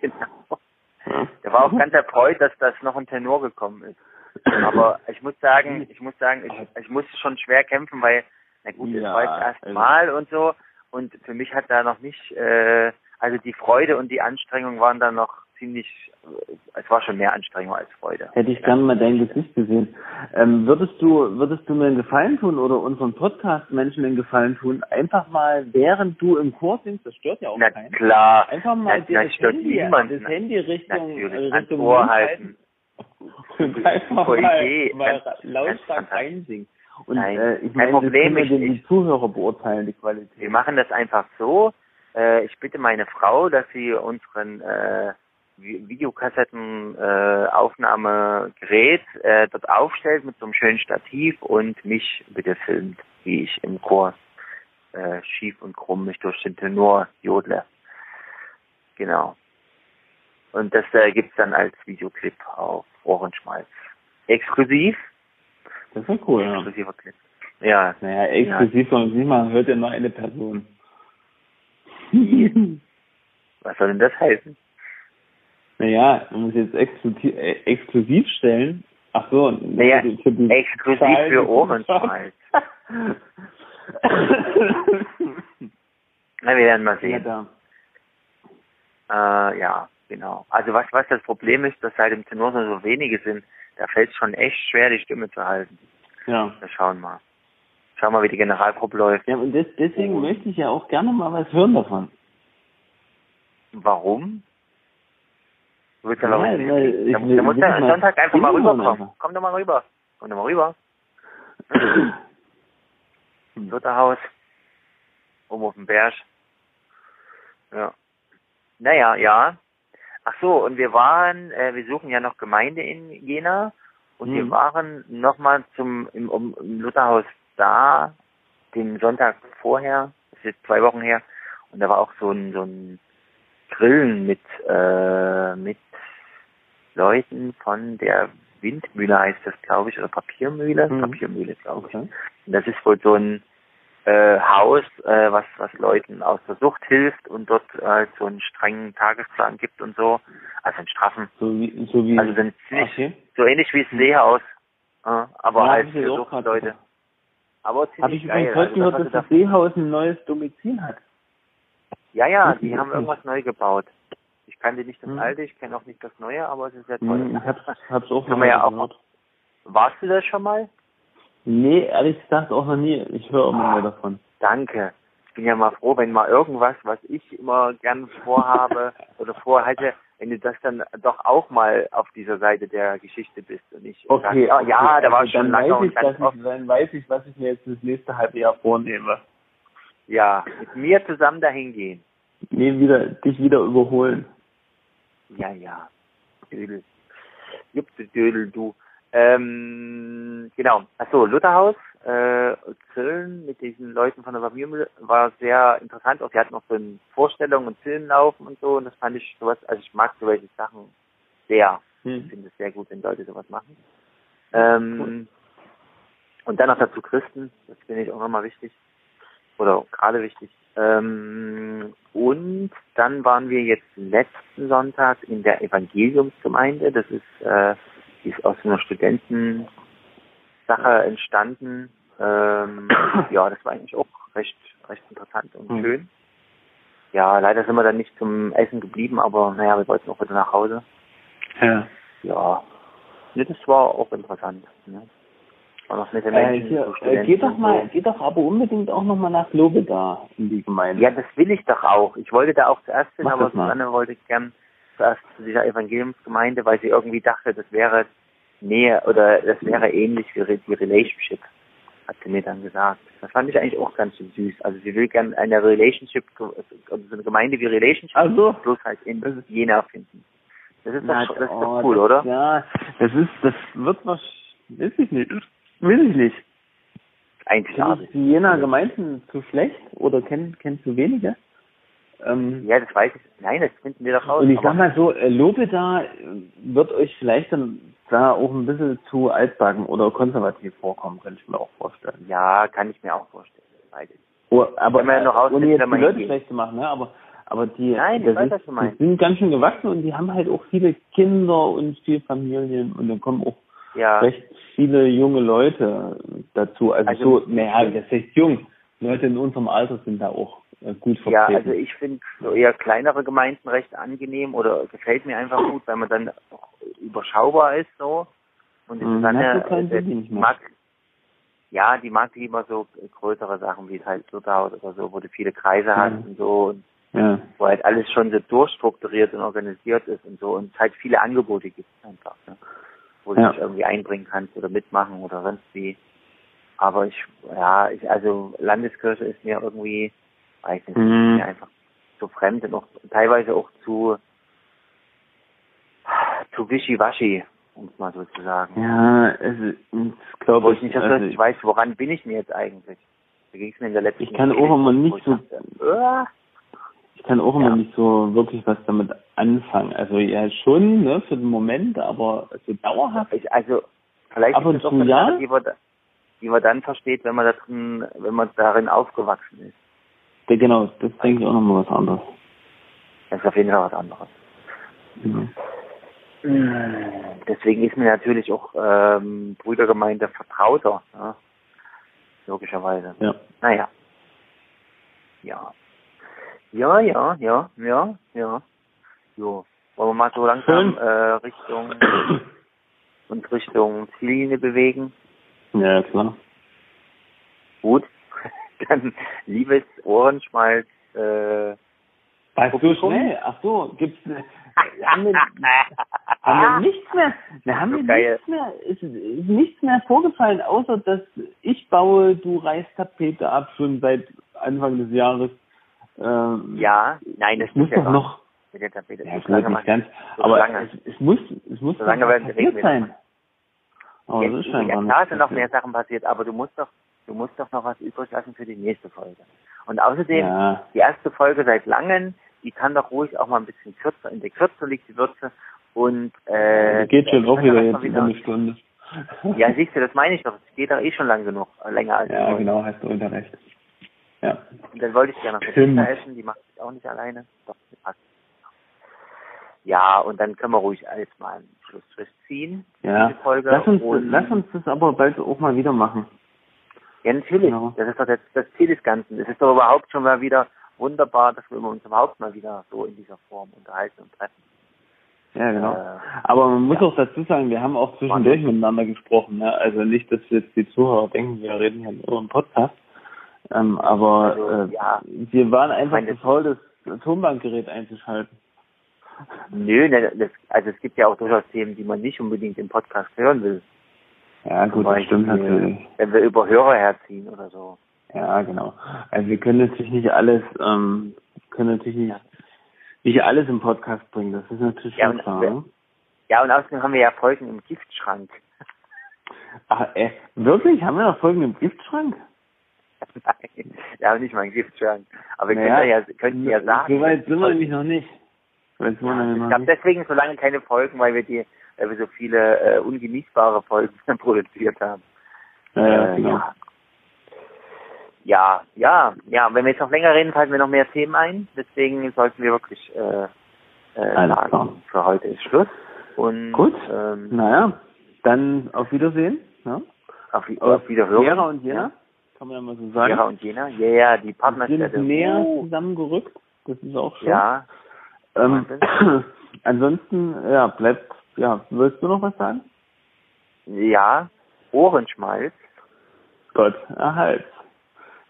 genau. Ja. Der war auch (laughs) ganz erfreut, dass das noch ein Tenor gekommen ist. Aber ich muss sagen, ich muss sagen, ich, ich musste schon schwer kämpfen, weil, na gut, ja, es war das erste also Mal und so. Und für mich hat da noch nicht, äh, also die Freude und die Anstrengung waren da noch ziemlich, äh, es war schon mehr Anstrengung als Freude. Hätte ich gerne mal dein Gesicht gesehen. Ähm, würdest du, würdest du mir einen Gefallen tun oder unseren Podcast-Menschen einen Gefallen tun? Einfach mal, während du im Chor singst, das stört ja auch Na keinen. klar. Einfach mal na, das, Handy, das Handy Richtung, Natürlich, Richtung Ohr halten. Und einfach mal, mal lautstark einsingen. Und Nein, äh, ich meine, Problem, ich, die Zuhörer beurteilen, die Qualität. Wir machen das einfach so. Äh, ich bitte meine Frau, dass sie unseren äh, Videokassetten äh, äh, dort aufstellt mit so einem schönen Stativ und mich bitte filmt, wie ich im Chor äh, schief und krumm mich durch den Tenor jodle. Genau. Und das äh, gibt's dann als Videoclip auf Ohrenschmalz. Exklusiv. Das ist cool, ja. Exklusiver Clip. Ja. Naja, exklusiv ja. nicht mal, hört ja nur eine Person. Was soll denn das heißen? Naja, man muss jetzt exklusiv, äh, exklusiv stellen. Ach so. Naja, für die exklusiv Zahl, für Ohrenschmalz. Na, wir werden mal sehen. Ja, äh, ja. Genau. Also was, was das Problem ist, dass seit dem Tenor so wenige sind, da fällt es schon echt schwer, die Stimme zu halten. Ja. Wir schauen mal. Schauen mal, wie die Generalprobe läuft. Ja, und des, deswegen möchte ich ja auch gerne mal was hören davon. Warum? Du willst ja, ja weil ich, da, will, da musst du am Sonntag einfach mal rüberkommen. Komm doch mal rüber. Komm doch mal rüber. (clears throat) Im Lutherhaus. Oben auf dem Berg. Ja. Naja, ja. Ach so, und wir waren, äh, wir suchen ja noch Gemeinde in Jena und mhm. wir waren nochmal zum im, um, im Lutherhaus da, den Sonntag vorher, das ist jetzt zwei Wochen her, und da war auch so ein so ein Grillen mit äh, mit Leuten von der Windmühle heißt das, glaube ich, oder Papiermühle, mhm. Papiermühle, glaube ich. Okay. Und das ist wohl so ein äh, Haus, äh, was was Leuten aus der Sucht hilft und dort äh, so einen strengen Tagesplan gibt und so, also einen straffen. So wie, so wie also sind ziemlich, okay. so ähnlich wie das Seehaus, äh, aber ja, halt für Suchtleute. Aber ziemlich Habe ich geil. übrigens heute also, gehört, dass das Seehaus ein neues Domizil hat. Ja, ja, die haben irgendwas neu gebaut. Ich kannte nicht das Hm. alte, ich kenne auch nicht das neue, aber es ist sehr toll. Hm, Ich hab's, hab's auch noch ja auch-. Warst du das schon mal? Nee, ehrlich gesagt auch noch nie. Ich höre immer Ah. mehr davon. Danke. Ich bin ja mal froh, wenn mal irgendwas, was ich immer gern vorhabe (laughs) oder vorhatte, wenn du das dann doch auch mal auf dieser Seite der Geschichte bist und ich sag, Okay, ja, ja, da war also schon dann lange weiß und ganz oft. ich, dann weiß ich, was ich mir jetzt das nächste halbe Jahr vornehme. Ja, mit mir zusammen dahin gehen. Nee, wieder, dich wieder überholen. Ja, ja. Dödel. Jupp, du Dödel, du. Ähm, genau. Achso, Lutherhaus, äh, Köln mit diesen Leuten von der Familie war sehr interessant. Auch die hatten noch so eine Vorstellung und Film laufen und so. Und das fand ich sowas, also ich mag solche Sachen sehr. Ich Hm. finde es sehr gut, wenn Leute sowas machen. Ähm, und dann noch dazu Christen, das finde ich auch nochmal wichtig. Oder gerade wichtig. Ähm, und dann waren wir jetzt letzten Sonntag in der Evangeliumsgemeinde. Das ist, äh, die ist aus einer Studentensache entstanden. Ähm, (coughs) ja, das war eigentlich auch recht, recht interessant und Mhm. schön. Ja, leider sind wir dann nicht zum Essen geblieben, aber naja, wir wollten auch wieder nach Hause. Ja. Ja, ne, das war auch interessant. Ne? War noch nette Äh, Menschen. hier, so äh, geh doch und mal, so. geh doch aber unbedingt auch nochmal nach Lobeda in die Gemeinde. Ja, das will ich doch auch. Ich wollte da auch zuerst hin, Mach aber. Susanne wollte gern zuerst zu dieser Evangeliumsgemeinde, weil sie irgendwie dachte, das wäre näher oder das wäre ähnlich wie die Relationship, hat sie mir dann gesagt. Das fand ich eigentlich auch ganz schön süß. Also sie will gern eine Relationship, also so eine Gemeinde wie Relationship, Ach so. bloß halt in Jena finden. Das ist Na, doch, das ist oh, doch cool, das, oder? Ja, das ist, das wird was, weiß ich nicht, will ich nicht. Eigentlich Kenn ich die Jener Gemeinden zu schlecht oder kenn, kennst du wenige? Ähm, Ja, das weiß ich. Nein, das finden wir doch raus. und ich sag mal so, äh, Lobeda äh, wird euch vielleicht dann da auch ein bisschen zu altbacken oder konservativ vorkommen, kann ich mir auch vorstellen. Ja, kann ich mir auch vorstellen. Ich. Oh, aber Wenn man ja noch äh, ohne jetzt die Leute schlecht zu machen, ne? Aber aber die, Nein, ich weiß, ist, was du meinst. die sind ganz schön gewachsen und die haben halt auch viele Kinder und viele Familien und dann kommen auch Ja, recht viele junge Leute dazu. Also, Also- so, naja, das heißt jung. Leute in unserem Alter sind da auch äh, gut ja, vertreten. also ich finde so eher kleinere Gemeinden recht angenehm oder gefällt mir einfach gut, weil man dann auch überschaubar ist so. Und Mhm, hast keinen äh, mag, ja, die mag lieber so größere Sachen wie halt Lutherhaus oder so, wo du viele Kreise hast Mhm. und so und ja. wo halt alles schon so durchstrukturiert und organisiert ist und so und es halt viele Angebote gibt einfach, ne? Wo du Ja. dich irgendwie einbringen kannst oder mitmachen oder sonst wie. Aber ich, ja, ich, also Landeskirche ist mir irgendwie, weiß nicht, Mhm. mir einfach zu fremd und auch teilweise auch zu, zu wischiwaschi, um es mal so zu sagen. Ja, also, glaube ich, ich nicht so also, richtig weiß, woran bin ich denn jetzt eigentlich? Da ging es mir in der letzten Ich kann auch immer nicht ich so- dachte, ich kann auch immer Ja. nicht so wirklich was damit anfangen. Also ja schon, ne, für den Moment, aber so dauerhaft. Ich, also, vielleicht Ab und ist das auch eine ja. Sache, die man, die man dann versteht, wenn man da drin, wenn man darin aufgewachsen ist. Ja, genau, das denke ich auch nochmal was anderes. Das ist auf jeden Fall was anderes. Ja. Deswegen ist mir natürlich auch ähm, Brüdergemeinde vertrauter, ja? logischerweise. ja. Naja. Ja. Ja, ja, ja, ja, ja. Jo. Wollen wir mal so langsam äh, Richtung (coughs) und Richtung Ziellinie bewegen? Ja, klar. Gut. (laughs) Dann liebes Ohrenschmalz, äh, Weißt du schnell? Ach so, gibt's haben wir, haben wir (laughs) nichts mehr, wir haben So wir geil. nichts mehr, ist, ist nichts mehr vorgefallen, außer dass ich baue, du reißt Tapete ab, schon seit Anfang des Jahres. Ähm, ja, nein, das es muss ja doch noch, mit der Tapete. ja, So lange nicht ganz, so aber lange. es, es muss, es muss So lange werden- passiert sein. Aber ja, das ist ja, scheinbar klar nicht sind noch mehr Sachen passiert, aber du musst doch, du musst doch noch was übrig lassen für die nächste Folge. Und außerdem, Ja, die erste Folge seit langem, die kann doch ruhig auch mal ein bisschen kürzer, in der Kürze liegt die Würze und äh, die geht schon auch wieder jetzt über eine Stunde. Ja, siehst du, das meine ich doch. Es geht doch eh schon lang genug, äh, länger als Ja, genau, hast du unter recht. Ja. Und dann wollte ich gerne noch. Pizza essen, die mache ich auch nicht alleine. Doch, die passt. Ja, und dann können wir ruhig alles mal einen Schlussstrich ziehen. Ja. Folge. Lass uns, und, lass uns das aber bald auch mal wieder machen. Ja, natürlich. Genau. Das ist doch das, das Ziel des Ganzen. Es ist doch überhaupt schon mal wieder wunderbar, dass wir uns überhaupt mal wieder so in dieser Form unterhalten und treffen. Ja, genau. Äh, Aber man muss ja. auch dazu sagen, wir haben auch zwischendurch miteinander gesprochen. Ne? Also nicht, dass jetzt die Zuhörer denken, wir reden hier nur im Podcast. Ähm, aber also, äh, ja. wir waren einfach zu faul, das Tonbankgerät einzuschalten. Nö, ne, das, also es gibt ja auch durchaus Themen, die man nicht unbedingt im Podcast hören will. Ja, gut, das stimmt natürlich. Wenn wir über Hörer herziehen oder so. Ja, genau. Also wir können natürlich nicht alles, ähm, können natürlich nicht, nicht alles im Podcast bringen. Das ist natürlich ja, klar. Wir, ne? ja, und außerdem haben wir ja Folgen im Giftschrank. Ach, äh, wirklich? Haben wir noch Folgen im Giftschrank? Nein, wir haben nicht mal einen Giftschrank. Aber wir naja, können ja, ja sagen. So weit sind wir nämlich noch nicht. Ja, ich glaube deswegen so lange keine Folgen, weil wir die, weil wir so viele äh, ungenießbare Folgen (laughs) produziert haben. Ja, äh, genau. ja. Ja, ja, ja. Wenn wir jetzt noch länger reden, fallen mir noch mehr Themen ein. Deswegen sollten wir wirklich äh, äh, sagen, für heute ist Schluss. Und, Gut. Ähm, naja, dann auf Wiedersehen. Ja? Auf, auf Wiederhören. Gera und Jena, ja. Kann man ja mal so sagen. Gera und Jena, ja, yeah, die Partnerstädte. sind näher zusammengerückt. Das ist auch schön. Ja. Ähm, (clears throat) ansonsten, ja, bleibt, ja, willst du noch was sagen? Ja, Ohrenschmalz. Gott, erhalt.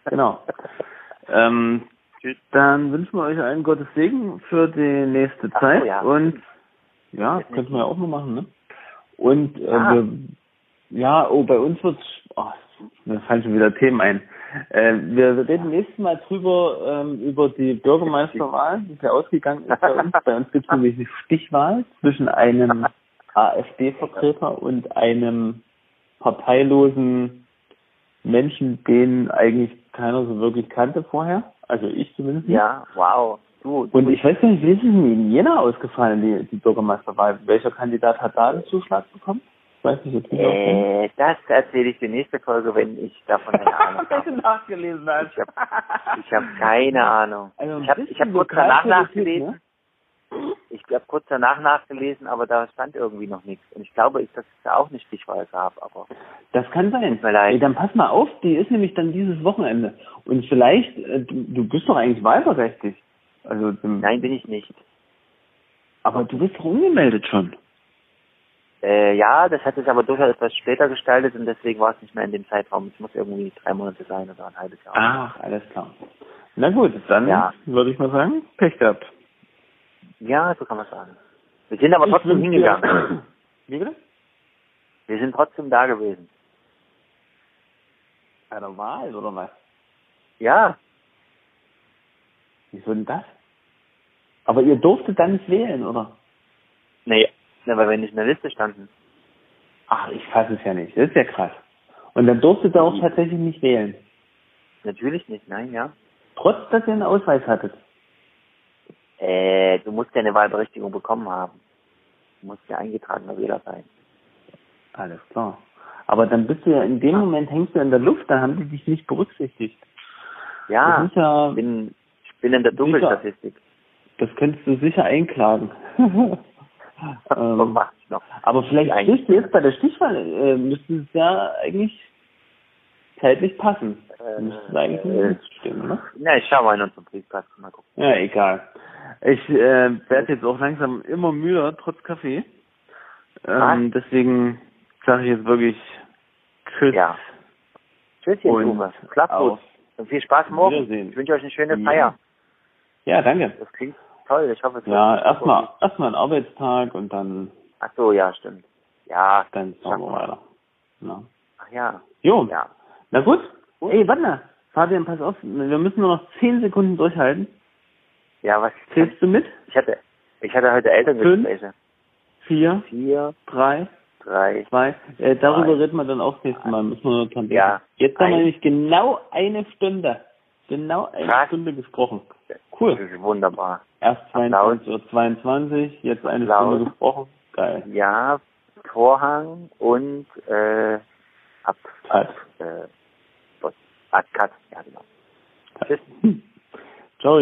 Genau. (laughs) ähm, dann wünschen wir euch allen Gottes Segen für die nächste Zeit. So, ja. Und ja, das könnten wir ja auch mal machen, ne? Und äh, ja. Wir, ja, oh, bei uns wird oh, mir fallen schon wieder Themen ein. Äh, wir reden nächstes Mal drüber ähm, über die Bürgermeisterwahl, die ja ausgegangen ist bei uns. Bei uns gibt es nämlich eine Stichwahl zwischen einem AfD-Vertreter und einem parteilosen Menschen, den eigentlich keiner so wirklich kannte vorher. Also ich zumindest. Nicht. Ja, wow. Du, du und ich weiß nicht, wie ist es in Jena ausgefallen, die, die Bürgermeisterwahl? Welcher Kandidat hat da den Zuschlag bekommen? Weiß nicht, ob äh, Das erzähle ich die nächste Folge, wenn ich davon eine (laughs) Ahnung habe. nachgelesen hast. Ich habe ich hab keine Ahnung. Also ich habe ich hab kurz danach nachgelesen. Ne? Ich habe kurz danach nachgelesen, aber da stand irgendwie noch nichts. Und ich glaube, ich, dass es da auch eine Stichwahl gab. Aber das kann sein. Ey, dann pass mal auf, die ist nämlich dann dieses Wochenende. Und vielleicht, äh, du, du bist doch eigentlich wahlberechtigt. Also, Nein, bin ich nicht. Aber du bist doch umgemeldet schon. Äh, ja, das hat sich aber durchaus etwas später gestaltet und deswegen war es nicht mehr in dem Zeitraum. Es muss irgendwie drei Monate sein oder ein halbes Jahr. Ach, alles klar. Na gut, dann ja. würde ich mal sagen, Pech gehabt. Ja, so kann man sagen. Wir sind aber trotzdem hingegangen. (coughs) Wie bitte? Wir sind trotzdem da gewesen. Bei der Wahl, oder was? Ja. Wieso denn das? Aber ihr durftet dann nicht wählen, oder? Nee, ja, weil wir nicht in der Liste standen. Ach, ich fasse es ja nicht. Das ist ja krass. Und dann durftet ihr auch tatsächlich nicht wählen. Natürlich nicht, nein, ja. Trotz, dass ihr einen Ausweis hattet. Äh, du musst ja eine Wahlberechtigung bekommen haben. Du musst ja eingetragener Wähler sein. Alles klar. Aber dann bist du ja in dem Moment hängst du in der Luft, da haben die dich nicht berücksichtigt. Ja, ja ich bin, ich bin in der Dunkelstatistik. Das könntest du sicher einklagen. (laughs) ähm. Aber vielleicht eigentlich jetzt bei der Stichwahl äh, müsste es ja eigentlich zeitlich passen. Äh, müsste es eigentlich äh, nicht stimmen, ne? Ja, ich schau mal in unseren Briefkasten, mal gucken. Ja, egal. Ich äh, werde jetzt auch langsam immer müder, trotz Kaffee. Ähm, deswegen sage ich jetzt wirklich Tschüss. Ja. Tschüsschen, Uwe. Klappt gut. Und viel Spaß morgen. Ich wünsche euch eine schöne Feier. Ja, danke. Das klingt toll. Ich hoffe, es Ja, erstmal erstmal ein Arbeitstag und dann. Ach so, ja, stimmt. Ja. Dann schauen wir weiter. Ja. Ach ja. Jo. Ja. Na gut. gut. Ey, warte. Fabian, pass auf. Wir müssen nur noch zehn Sekunden durchhalten. Ja, was? Zählst du mit? Ich hatte, ich hatte heute Elterngespräche. Fünf, vier, vier, drei, drei, zwei. Äh, darüber reden wir dann auch nächstes Mal. Müssen wir nur dran denken. Ja. Jetzt haben wir nämlich genau eine Stunde. Genau eine Krass. Stunde gesprochen. Cool. Das ist wunderbar. Erst 22 Uhr 22, jetzt eine Applaus. Stunde gesprochen. Geil. Ja, Vorhang und äh, ab, ab äh, Cut. Ja, genau. Tschüss. Ciao.